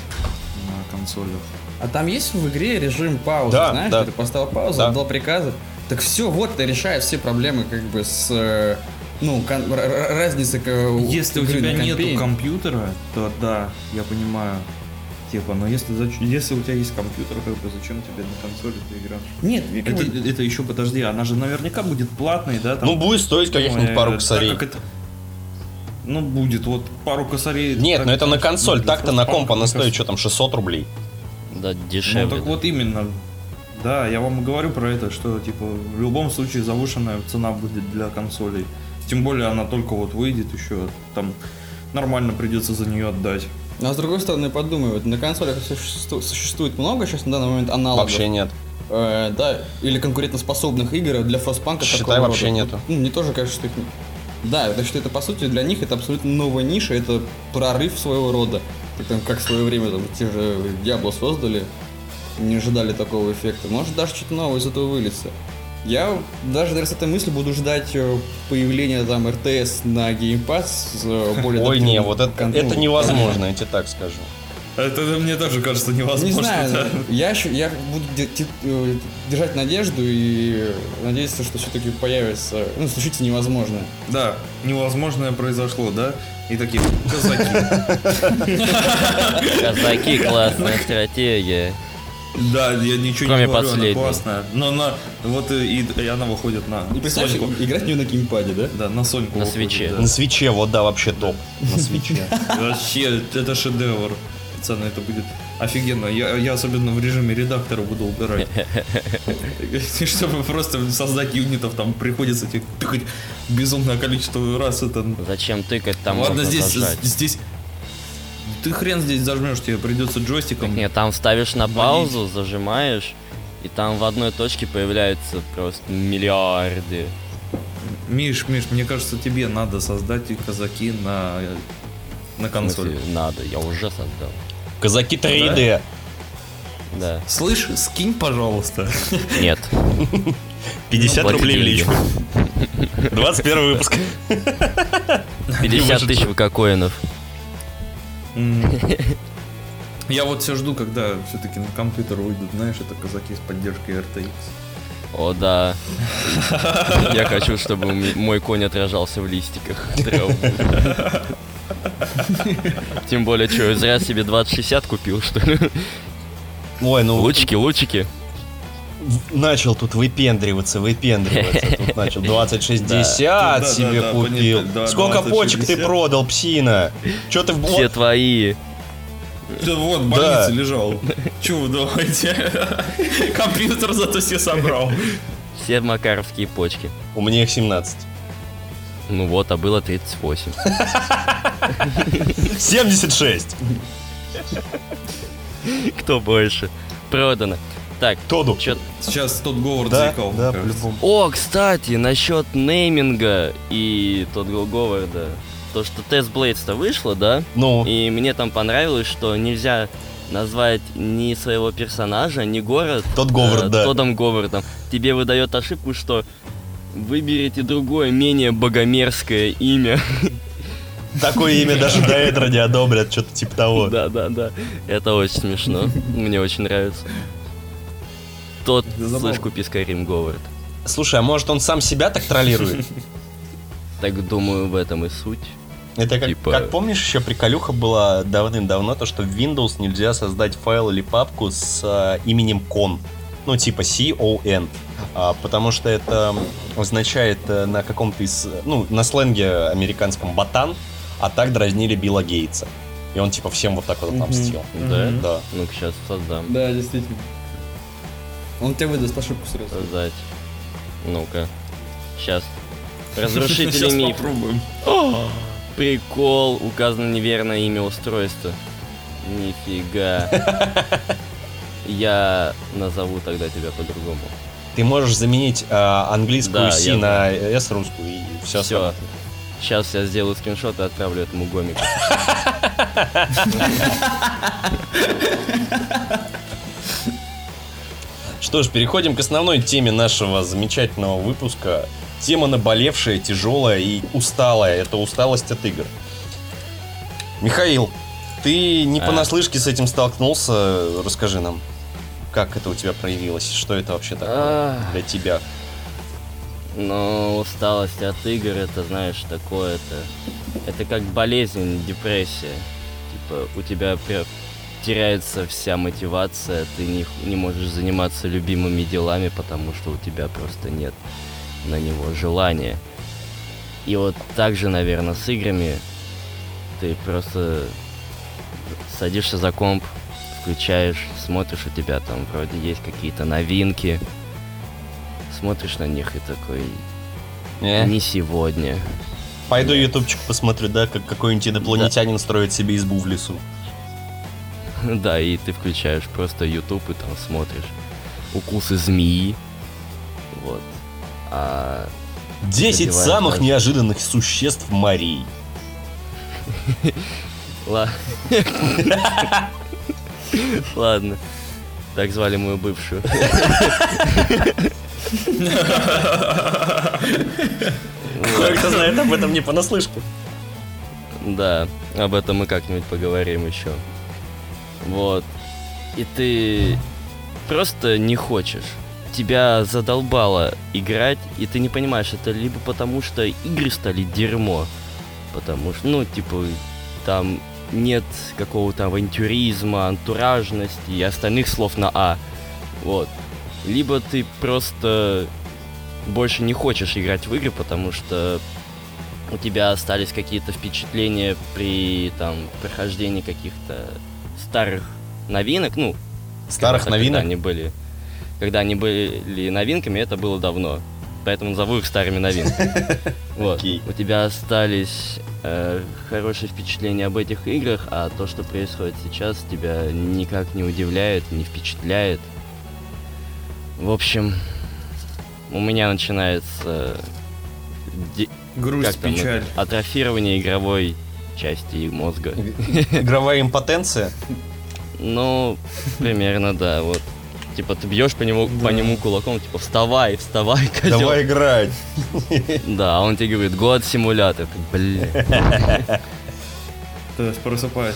на консолях. А там есть в игре режим паузы, Да, знаешь, да. ты поставил паузу, Да. отдал приказы. Так все, вот это решает все проблемы как бы с э, ну, кон- р- р- разницы к Если у тебя нету компьютера, то да, я понимаю. Типа, но если, зач- если у тебя есть компьютер, как бы зачем тебе на консоли ты играешь? Нет, Это, это еще подожди, она же наверняка будет платной, да? там? Ну, будет стоить каких-нибудь Ой, пару так косарей. как это- Ну, будет, вот пару косарей. Нет, так- но это на консоль. Так-то на комп она стоит, что там, 600 рублей. Да, Ну, дешевле. так вот именно. Да, я вам и говорю про это, что, типа, в любом случае завышенная цена будет для консолей. Тем более она только вот выйдет еще, там нормально придется за нее отдать. А с другой стороны, подумай, вот на консолях существу- существует много сейчас на данный момент аналогов. Вообще нет. Э, да, или конкурентоспособных игр для фростпанка Считай, вообще рода. нету. Ну, мне тоже кажется, что их. Да, так что это, по сути, для них это абсолютно новая ниша, это прорыв своего рода. Так там, как в свое время там, те же Diablo создали, не ожидали такого эффекта. Может, даже что-то новое из этого выльется. Я даже даже с этой мыслью буду ждать э, появления там РТС на геймпад с э, более Ой, не, вот это, это невозможно, я тебе так скажу. Это мне тоже кажется Не невозможно. знаю, да. я, еще, я буду э, держать надежду и надеяться, что все-таки появится, ну, случится невозможное. Да, невозможное произошло, да? И такие казаки. Казаки, классная стратегия. Да, я ничего Кроме не говорю, она последней. классная. Но она, вот и, и она выходит на И представь, Соньку. играть в нее на геймпаде, да? Да, на Соньку. На выходит, свече. да. На свече, вот да, вообще топ. На свече. Вообще, это шедевр. Пацаны, это будет офигенно. Я, я особенно в режиме редактора буду убирать. Чтобы просто создать юнитов, там приходится тыкать безумное количество раз. Это... Зачем тыкать там Ладно, здесь, здесь... Ты хрен здесь зажмешь, тебе придется джойстиком. Нет, там ставишь на паузу, зажимаешь, и там в одной точке появляются просто миллиарды. Миш, Миш, мне кажется, тебе надо создать и казаки на, на консоли. смысле, надо, я уже создал. Казаки 3D. Да. Слышь, скинь, пожалуйста. Нет. 50 Ну, рублей в личку. 21 выпуск. 50 тысяч ВК-коинов. Я вот все жду, когда все-таки на компьютер выйдут, знаешь, это казаки с поддержкой RTX. О, да. Я хочу, чтобы мой конь отражался в листиках. Тем более, что, зря себе 2060 купил, что ли? Ой, ну Лучики, лучики. Начал тут выпендриваться, выпендриваться. Тут начал 2060 Да, да, себе да, купил. да, Сколько почек ты 2060. продал, псина? Че ты... в- Все твои. Да вот, в больнице лежал. Че вы думаете? Компьютер зато все собрал. Все макаровские почки. У меня их 17. Ну вот, а было 38. 76! Кто больше? Продано. Так, Тоду. чё... Сейчас тот Говард Да, заикал. да, по-любому. О, кстати, насчет нейминга и тот Говарда. То, что Тест Блейдс-то вышло, да? Ну, И мне там понравилось, что нельзя назвать ни своего персонажа, ни город Тот Говард, э, да. Тодом Говардом. Тебе выдает ошибку, что выберите другое, менее богомерзкое имя. такое имя даже до этого не одобрят, что-то типа того. Да, да, да. Это очень смешно. Мне очень нравится. Тот, купи Skyrim Говард. Слушай, а может он сам себя так троллирует? Так думаю, в этом и суть. Это как, Типа- как помнишь, еще приколюха была давным-давно, то, что в Windows нельзя создать файл или папку с а, именем con. Ну, типа C-O-N. А, потому что это означает э, на каком-то из... Ну, на сленге американском ботан, а так дразнили Билла Гейтса. И он типа всем вот так вот отомстил. Да? Мгм. Да. Ну-ка, сейчас создам. Да, действительно. Он тебе выдаст ошибку сразу. Создать. Ну-ка. Сейчас. Разрушители миф. попробуем. Прикол, указано неверное имя устройства. Нифига. Я назову тогда тебя по-другому. Ты можешь заменить а, английскую Да, C я на S русскую и все. Все. Сейчас я сделаю скриншот и отправлю этому гомику. Что ж, переходим к основной теме нашего замечательного выпуска. Тема наболевшая, тяжелая и усталая. Это усталость от игр. Михаил, ты не А. понаслышке с этим столкнулся. Расскажи нам, как это у тебя проявилось? Что это вообще такое Ах. для тебя? Но усталость от игр, это, знаешь, такое это... Как болезнь, депрессия. Типа, у тебя теряется вся мотивация, ты не, не можешь заниматься любимыми делами, потому что у тебя просто нет на него желания. И вот так же, наверное, с играми ты просто садишься за комп, включаешь, смотришь, у тебя там вроде есть какие-то новинки, смотришь на них и такой, Э, не сегодня. Пойду ютубчик посмотрю, да, как какой-нибудь инопланетянин строит себе избу в лесу. Да, и ты включаешь просто YouTube и там смотришь укусы змеи. Вот. А 10 Забивает самых даже. неожиданных существ ла- Ладно. Так звали мою бывшую. Кто знает об этом не понаслышке. Да, об этом мы как-нибудь поговорим еще. Вот. И ты просто не хочешь. Тебя задолбало играть, и ты не понимаешь, это либо потому, что игры стали дерьмо, потому что, ну, типа, там нет какого-то авантюризма, антуражности и остальных слов на А. Вот. Либо ты просто больше не хочешь играть в игры, потому что у тебя остались какие-то впечатления при там прохождении каких-то старых новинок, ну, Старых когда новинок. они были, когда они были новинками, это было давно, поэтому назову их старыми новинками. Вот. Окей. У тебя остались э, хорошие впечатления об этих играх, а то, что происходит сейчас, тебя никак не удивляет, не впечатляет. В общем, у меня начинается де- Грусть, печаль. атрофирование игровой части мозга. Игровая импотенция. Ну, примерно, да, вот. Типа ты бьешь по нему, по нему кулаком, типа вставай, вставай, козел. Давай играть. Да, он тебе говорит, год симулятор. Блин. То есть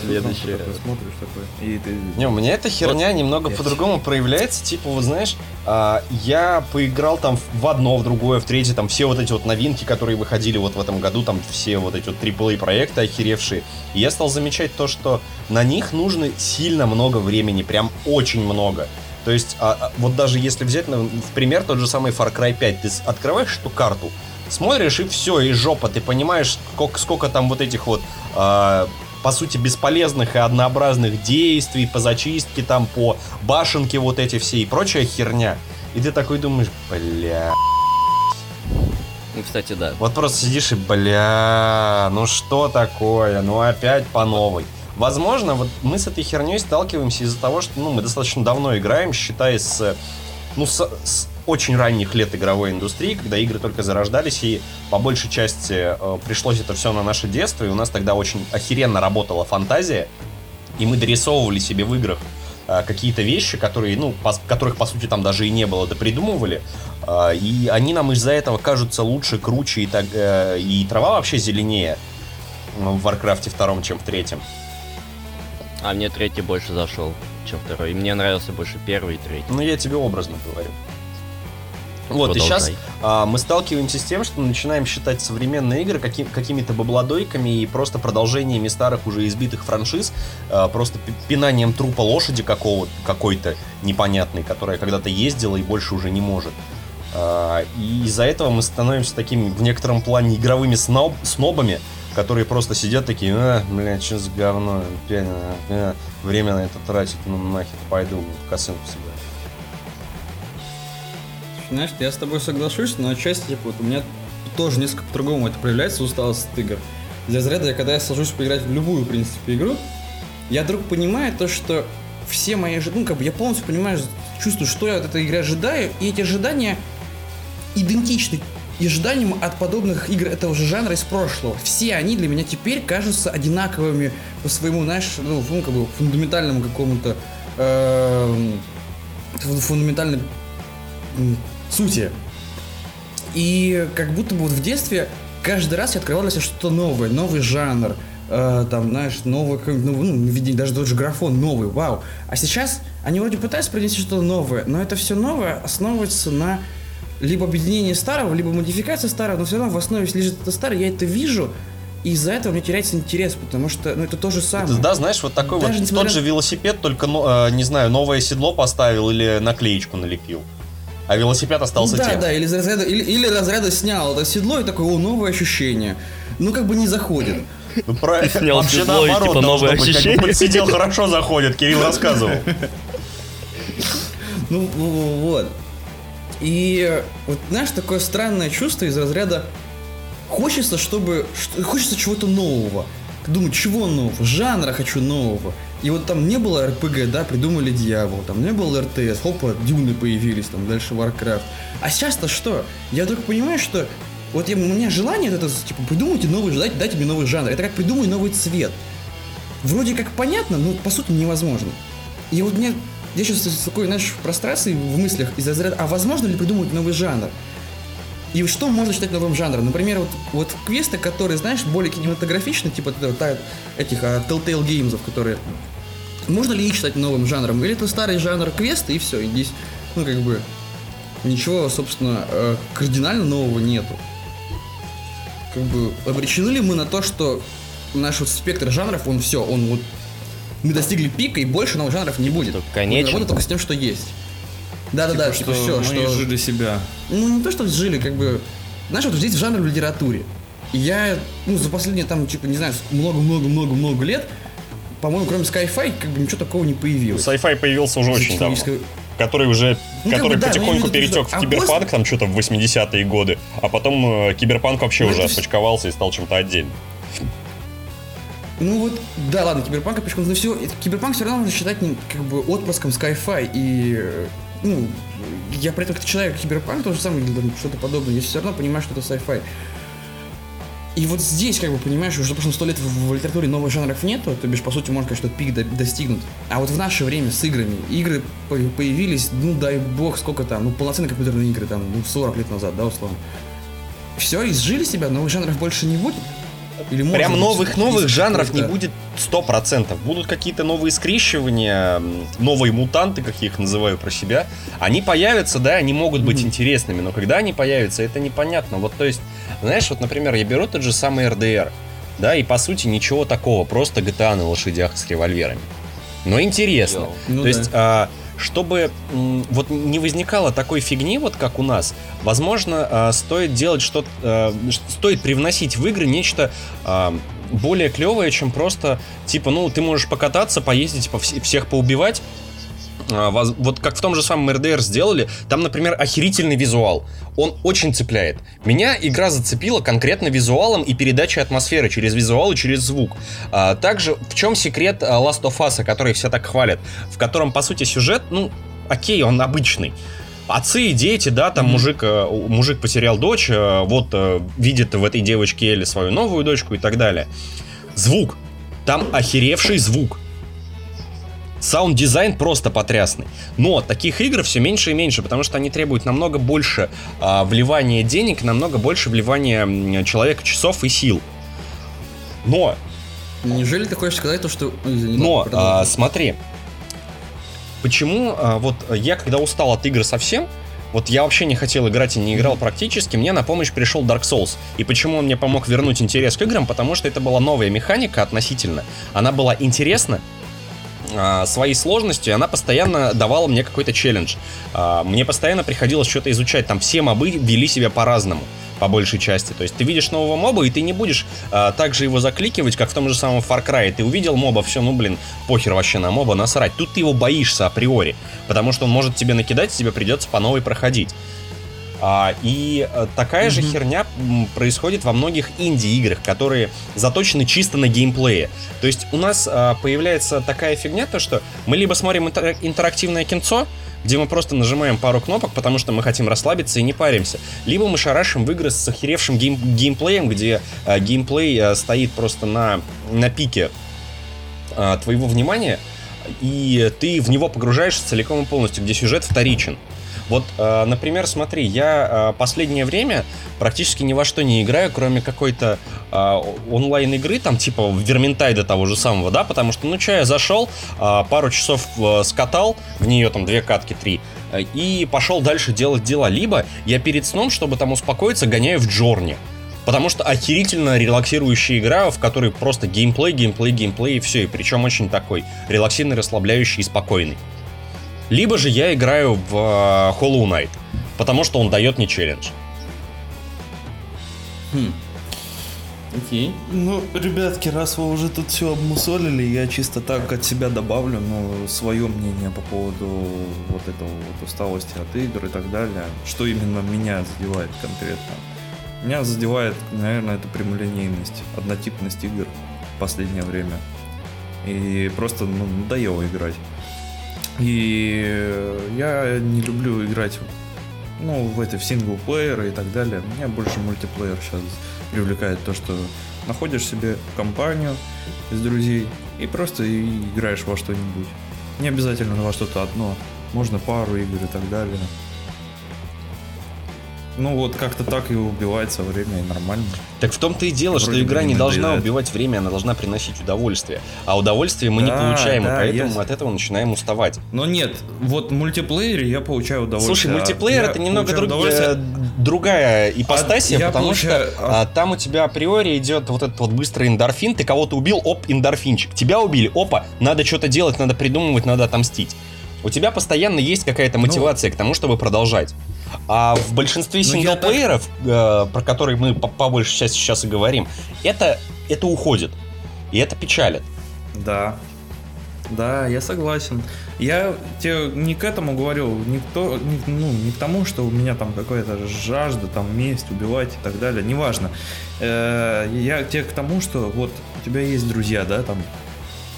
Следующий ты такой смотришь такой, и ты... Не, у меня эта херня немного Пять. по-другому проявляется. Типа, вот знаешь, а, я поиграл там в одно, в другое, в третье, там все вот эти вот новинки, которые выходили вот в этом году, там все вот эти вот AAA проекты охеревшие. И я стал замечать то, что на них нужно сильно много времени, прям очень много. То есть, а, а, вот даже если взять ну, в пример тот же самый Far Cry 5, ты открываешь эту карту, смотришь и все, и жопа, ты понимаешь, сколько, сколько там вот этих вот, а, по сути, бесполезных и однообразных действий по зачистке, там, по башенке вот эти все и прочая херня. И ты такой думаешь, бля, Ну, кстати, да. вот просто сидишь и, бля, ну что такое, ну опять по новой. Возможно, вот мы с этой херней сталкиваемся из-за того, что ну, мы достаточно давно играем, считая с, ну, с, с очень ранних лет игровой индустрии, когда игры только зарождались, и по большей части э, пришлось это все на наше детство, и у нас тогда очень охеренно работала фантазия, и мы дорисовывали себе в играх э, какие-то вещи, которые, ну, по- которых, по сути, там даже и не было, да придумывали, э, и они нам из-за этого кажутся лучше, круче, и, так, э, и трава вообще зеленее в Варкрафте втором, чем в третьем. А мне третий больше зашел, чем второй. И мне нравился больше первый и третий. Ну, я тебе образно говорю. Вот, и сейчас Продолжай. мы сталкиваемся с тем, что начинаем считать современные игры каким- какими-то баблодойками и просто продолжениями старых уже избитых франшиз, а, просто пи- пинанием трупа лошади какого какой-то непонятной, которая когда-то ездила и больше уже не может. А, И из-за этого мы становимся такими в некотором плане игровыми сноб, снобами, которые просто сидят такие, а, бля, что за говно, опять, а, а, время на это тратить, ну нахер, пойду косынку себе. Знаешь, я с тобой соглашусь, но отчасти, типа, вот у меня тоже несколько по-другому это проявляется, усталость от игр. Для разряда, я когда я сажусь поиграть в любую, в принципе, игру, я вдруг понимаю то, что все мои ожидания, ну, как бы я полностью понимаю, чувствую, что я от этой игры ожидаю, и эти ожидания идентичны ожиданиям от подобных игр этого же жанра из прошлого. Все они для меня теперь кажутся одинаковыми по своему, знаешь, ну, как бы фундаментальному какому-то фу- фундаментальной сути. И как будто бы вот в детстве каждый раз я открывал для себя что-то новое, новый жанр, э, там, знаешь, новый, ну, ну, видение, даже тот же графон новый, вау. А сейчас они вроде пытаются принести что-то новое, но это все новое основывается на либо объединении старого, либо модификации старого, но все равно в основе лежит это старое, я это вижу, и из-за этого мне теряется интерес, потому что, ну, это то же самое. Это, да, знаешь, вот такой Даже вот несмотря- тот же велосипед, только, ну, э, не знаю, новое седло поставил или наклеечку налепил. А велосипед остался Ну да, тем. да, или разряда, или, или разряда снял это седло и такое, о, новое ощущение. Ну, как бы не заходит. Ну, про- Снял Вообще седло и, наоборот типа, должно новые быть, как бы ощущения. подсидел хорошо заходит, Кирилл рассказывал. Ну, вот. И вот, знаешь, такое странное чувство из разряда хочется, чтобы... что- Хочется чего-то нового. Думаю, чего нового? Жанра хочу нового. И вот там не было РПГ, да, придумали Дьявол, там не было РТС, хопа, Дюны появились, там дальше Warcraft. А сейчас-то что? Я только понимаю, что вот я, у меня желание это, типа, придумайте новый, дайте, дайте мне новый жанр. Это как придумай новый цвет. Вроде как понятно, но по сути невозможно. И вот мне, я сейчас такой, знаешь, в прострации в мыслях из разряда, а возможно ли придумать новый жанр? И что можно считать новым жанром? Например, вот, вот квесты, которые, знаешь, более кинематографичны, типа вот, этих а, Telltale Games, которые... Можно ли их считать новым жанром? Или это старый жанр квеста, и все, и здесь, ну, как бы, ничего, собственно, э, кардинально нового нету. Как бы, обречены ли мы на то, что наш вот спектр жанров, он все, он вот... Мы достигли пика, и больше новых жанров не будет. Что, конечен? Работа только с тем, что есть. Да-да-да, Типа, что, все, мы что... жили себя. Ну, не то, что жили, как бы... Знаешь, вот здесь жанр в литературе. И я, ну, за последние, там, типа, не знаю, много-много-много-много лет, по-моему, кроме Sci-fi, как бы ничего такого не появилось. Sci-fi появился уже очень давно. Который уже, Ну, как который бы да, потихоньку в виду, перетек что- в а киберпанк, после- там что-то в 80-е годы, а потом э, киберпанк вообще Ну, уже отпочковался и стал чем-то отдельным. Ну вот, да, ладно, Киберпанк, почему? Но все, Киберпанк все равно можно считать не, как бы отпрыском sci-fi. И, э, ну, я при этом как человек Киберпанк, то же самое, или что-то подобное, я все равно понимаю, что это sci-fi. И вот здесь, как бы, понимаешь, уже прошло сто лет в, в литературе новых жанров нету, то бишь, по сути, можно сказать, что пик до- достигнут. А вот в наше время с играми, игры по- появились, ну, дай бог, сколько там, ну, полноценные компьютерные игры, там, ну, 40 лет назад, да, условно. Все, изжили себя, новых жанров больше не будет. Или прям новых-новых жанров не будет 100%. Будут какие-то новые скрещивания, новые мутанты, как я их называю про себя. Они появятся, да, они могут быть Мгм. интересными, но когда они появятся, это непонятно. Вот, то есть, знаешь, вот, например, я беру тот же самый РДР, да, и по сути ничего такого, просто GTA на лошадях с револьверами. Но интересно. Ну То да. есть, а, чтобы вот не возникало такой фигни, вот как у нас, возможно, а, стоит делать что-то, а, стоит привносить в игры нечто а, более клевое, чем просто, типа, ну, ты можешь покататься, поездить, по вс- всех поубивать, Вот как в том же самом РДР сделали, там, например, охерительный визуал. Он очень цепляет. Меня игра зацепила конкретно визуалом и передачей атмосферы через визуал и через звук. А, также в чем секрет а, Last of Us, который все так хвалят, в котором, по сути, сюжет, ну, окей, он обычный. Отцы и дети, да, там мужик, э, мужик потерял дочь, э, вот э, видит в этой девочке Элли свою новую дочку и так далее. Звук. Там охеревший звук. Саунд-дизайн просто потрясный. Но таких игр все меньше и меньше, потому что они требуют намного больше а, вливания денег, намного больше вливания человека часов и сил. Но, Неужели ты хочешь сказать то, что... Но, а, смотри, почему а, вот я когда устал от игр совсем, вот я вообще не хотел играть и не играл практически, мне на помощь пришел Dark Souls. И почему он мне помог вернуть интерес к играм? Потому что это была новая механика относительно. Она была интересна, своей сложностью, она постоянно давала мне какой-то челлендж. А, Мне постоянно приходилось что-то изучать, там все мобы вели себя по-разному по большей части. То есть ты видишь нового моба, и ты не будешь а, так же его закликивать, как в том же самом Far Cry. Ты увидел моба, все, ну блин, похер вообще на моба, насрать. Тут ты его боишься априори, потому что он может тебе накидать, и тебе придется по новой проходить. А, и э, такая же Мгм. херня происходит во многих инди-играх, которые заточены чисто на геймплее. То есть у нас а, появляется такая фигня, то что мы либо смотрим интер- интерактивное кинцо, где мы просто нажимаем пару кнопок, потому что мы хотим расслабиться и не паримся. Либо мы шарашим в игры с охеревшим гейм- геймплеем, где а, геймплей а, стоит просто на, на пике а, твоего внимания, и ты в него погружаешься целиком и полностью, где сюжет вторичен. Вот, э, например, смотри, я э, последнее время практически ни во что не играю, кроме какой-то э, онлайн-игры, там типа Верментайда того же самого, да, потому что, ну что, я зашел, пару часов скатал, в нее там две катки, три, и пошел дальше делать дела. Либо я перед сном, чтобы там успокоиться, гоняю в Джорни. Потому что охерительно релаксирующая игра, в которой просто геймплей, геймплей, геймплей и все. И причем очень такой релаксивный, расслабляющий и спокойный. Либо же я играю в э, Hollow Knight, потому что он дает мне челлендж. Хм. Окей. Ну, ребятки, раз вы уже тут все обмусолили, я чисто так от себя добавлю, ну, свое мнение по поводу вот этого вот усталости от игр и так далее. Что именно меня задевает конкретно? Меня задевает, наверное, это прямолинейность, однотипность игр в последнее время. И просто ну, надоело играть. И я не люблю играть ну, в эти в синглплееры и так далее. Меня больше мультиплеер сейчас привлекает то, что находишь себе компанию из друзей и просто играешь во что-нибудь. Не обязательно во что-то одно. Можно пару игр и так далее. Ну вот как-то так и убивается время, и нормально. Так в том-то и дело, что Вроде бы игра не не должна убивать время, она должна приносить удовольствие. А удовольствие мы не Да, получаем, да, и поэтому я- мы от этого начинаем уставать. Но нет, вот в мультиплеере я получаю удовольствие. Слушай, мультиплеер Я это немного друг- э, другая ипостасия, я потому получаю- что а, там у тебя априори идет вот этот вот быстрый эндорфин, ты кого-то убил, оп, эндорфинчик. Тебя убили, опа, надо что-то делать, надо придумывать, надо отомстить. У тебя постоянно есть какая-то Ну. мотивация к тому, чтобы продолжать. А в большинстве Ну, синглплееров, э, про которые мы по, по большей части сейчас и говорим, это, это уходит. И это печалит. Да. Да, я согласен. Я тебе не к этому говорю, не к, то- не- ну, не к тому, что у меня там какая-то жажда, там месть, убивать и так далее, неважно. Э, Я тебе к тому, что вот у тебя есть друзья, да, там,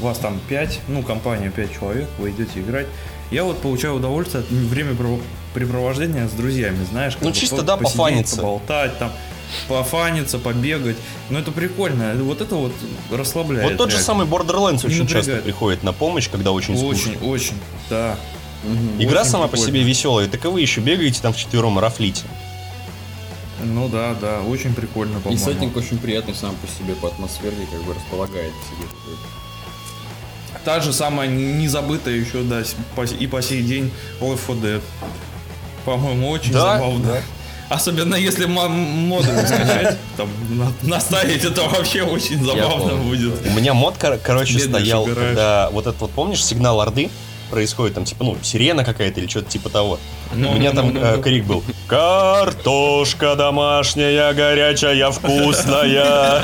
у вас там 5, ну, компания 5 человек, вы идете играть. Я вот получаю удовольствие от времяпрепровождения с друзьями, знаешь. как Ну, чисто, по- да, посидеть, пофаниться. Поболтать там, пофаниться, побегать. Ну, это прикольно, вот это вот расслабляет. вот тот же самый Borderlands очень часто приходит на помощь, когда очень скучно. Очень, очень, да. Игра Очень сама по прикольно. себе веселая, так и вы еще бегаете там вчетвером и рафлите. Ну да, да, очень прикольно, И по-моему. сеттинг очень приятный сам по себе, по атмосфере, как бы располагает к себе. Та же самая незабытая еще, да, и по сей день Left 4 Dead. По-моему, очень Да, забавно. да. Особенно если мо- моды скачать, там, на- наставить, это вообще очень забавно будет. У меня мод, кор- короче, Бедный стоял, когда вот этот вот, помнишь, сигнал Орды происходит, там, типа, ну, сирена какая-то или что-то типа того. Ну, У меня ну, там ну, э, ну. крик был «Картошка домашняя, горячая, вкусная».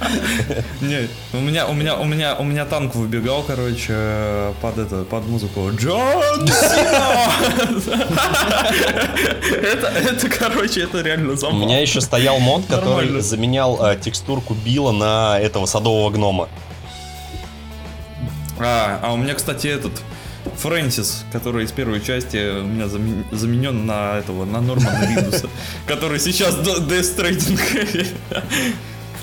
Не, у меня, у меня, у меня, у меня танк выбегал, короче, под это, под музыку. Джон Сина! Это, это, короче, это реально У забавно. меня еще стоял мод, который заменял э, текстурку Билла на этого садового гнома. А, а у меня, кстати, этот Фрэнсис, который из первой части у меня замен- заменен на этого, на Нормана Ридуса, который сейчас Death Stranding.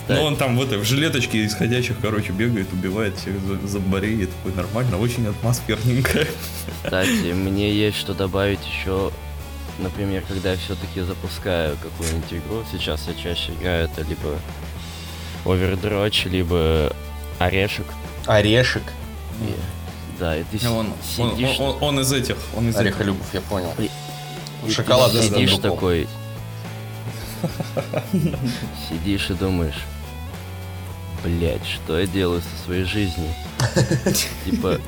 Ну, он там в этой, в жилеточке исходящих, короче, бегает, убивает всех зомбарей, и такой нормально, очень атмосферненько. Кстати, мне есть что добавить еще. Например, когда я все-таки запускаю какую-нибудь игру, сейчас я чаще играю это либо Overwatch, либо Орешек. Орешек. И- Да, и ты Он, он, сидишь, он- он из этих, он из этих. Орехолюбов, я понял. И- и ты сидишь такой, сидишь и думаешь, блять, что я делаю со своей жизнью? Типа,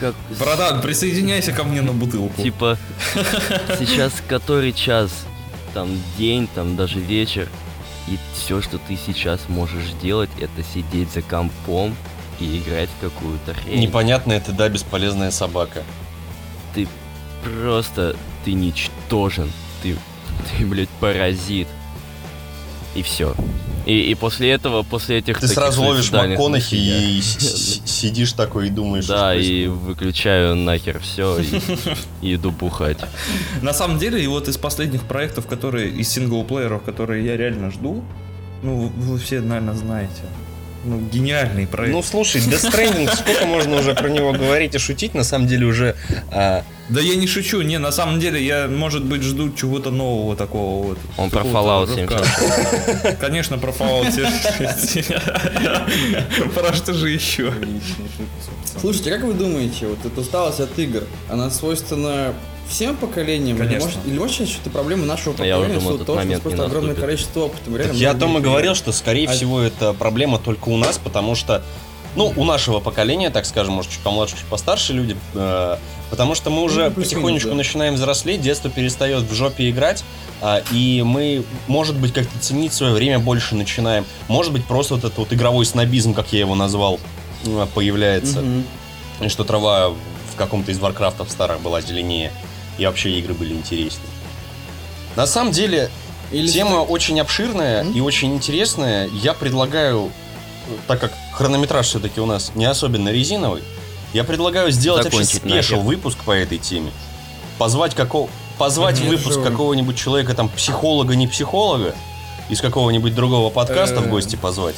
как, Братан, присоединяйся ко мне на бутылку. Типа, сейчас который час, там день, там даже вечер, и все, что ты сейчас можешь делать, это сидеть за компом и играть в какую-то хрень. Непонятная ты, да, бесполезная собака. Ты просто, ты ничтожен, ты, ты, блядь, паразит. И все. И, и после этого, после этих Ты сразу ловишь МакКонахи и сидишь такой и думаешь, Да, и выключаю нахер все и, иду бухать. На самом деле, и вот из последних проектов, которые из синглплееров, которые я реально жду, ну, вы все, наверное, знаете. Ну, гениальный проект. Ну, слушай, Death Stranding, сколько можно уже про него говорить и шутить, на самом деле уже... а, Да я не шучу, не, на самом деле я, может быть, жду чего-то нового такого вот. Он про Fallout рывка. Конечно, про Fallout 76. Про что же еще? Слушайте, как вы думаете, вот эта усталость от игр, она свойственна всем поколениям? Или Конечно. может, или может считать, что это проблема нашего я уже поколения, думал, что этот то, что момент просто не огромное количество опыта. я о том и говорил, что, скорее А- всего, это проблема только у нас, потому что, ну, у нашего поколения, так скажем, может, чуть помладше, чуть постарше люди, э, потому что мы уже Ну, потихонечку да. начинаем взрослеть, детство перестает в жопе играть, а, и мы, может быть, как-то ценить свое время больше начинаем. Может быть, просто вот этот вот игровой снобизм, как я его назвал, э, появляется. Мгм. И что трава в каком-то из варкрафтов старых была зеленее, и вообще игры были интереснее. На самом деле, Или Тема очень обширная М? и очень интересная. Я предлагаю, так как хронометраж все-таки у нас не особенно резиновый, я предлагаю сделать вообще Закончить спешл нахер. выпуск по этой теме. Позвать какого позвать Мгм. выпуск Хорошо. какого-нибудь человека, там, психолога, не психолога, из какого-нибудь другого подкаста в Э, гости позвать.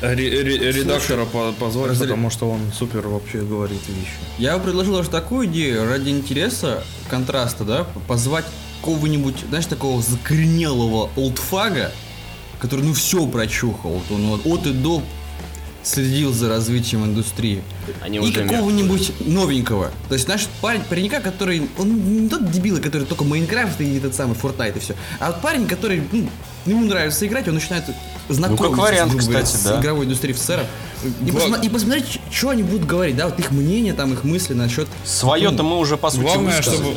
Ре- ре- Редактора по- позвать, Разре- потому что он супер вообще говорит вещи. Я предложил даже такую идею, ради интереса, контраста, да, позвать какого-нибудь, знаешь, такого закоренелого олдфага, который, ну, все прочухал. Вот он вот от и до следил за развитием индустрии. Они и какого-нибудь новенького. То есть наш парень, паренька, который, он не тот дебил, который только Майнкрафт и этот самый Fortnite и все, а вот парень, который, ну, ему нравится играть, он начинает знакомиться вариант, грубо кстати, с да. игровой индустрией ФСР. И, посма- и посмотреть, что они будут говорить, да, вот их мнение, там, их мысли насчет... Свое-то мы уже, по сути, Главное, высказали. чтобы...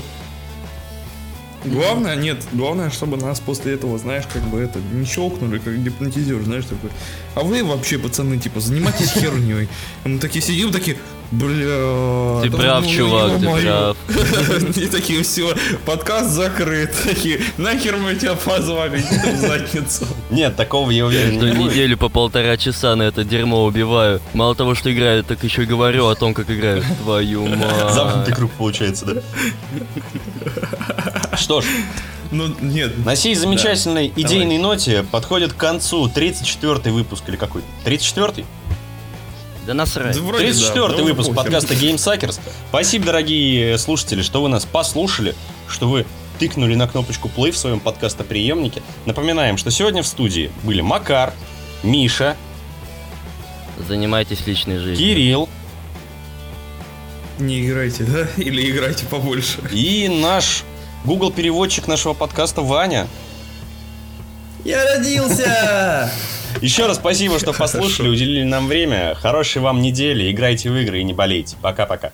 Главное, нет, главное, чтобы нас после этого, знаешь, как бы это, не щелкнули, как гипнотизер, знаешь, такой. А вы вообще, пацаны, типа, занимайтесь херней. Мы такие сидим, такие, бля... Ты прав, ну, чувак, ты ё-моё». прав. И такие, все, подкаст закрыт. Такие, нахер мы тебя позвали, в задницу. Нет, такого я уверен не неделю по полтора часа на это дерьмо убиваю. Мало того, что играю, так еще и говорю о том, как играю. Твою Замкнутый мать. круг получается, да? Что ж, Ну, нет. На сей замечательной идейной ноте подходит к концу 34-й выпуск или какой? 34-й? Да насрать. Да вроде да, 34-й да выпуск подкаста Game Suckers. Спасибо, дорогие слушатели, что вы нас послушали, что вы тыкнули на кнопочку play в своем подкастоприемнике. Напоминаем, что сегодня в студии были Макар, Миша, Занимайтесь личной жизнью. Кирилл Не играйте, да? Или играйте побольше. и наш Google переводчик нашего подкаста Ваня. Я родился! Еще раз спасибо, что послушали, уделили нам время. Хорошей вам недели, играйте в игры и не болейте. Пока-пока.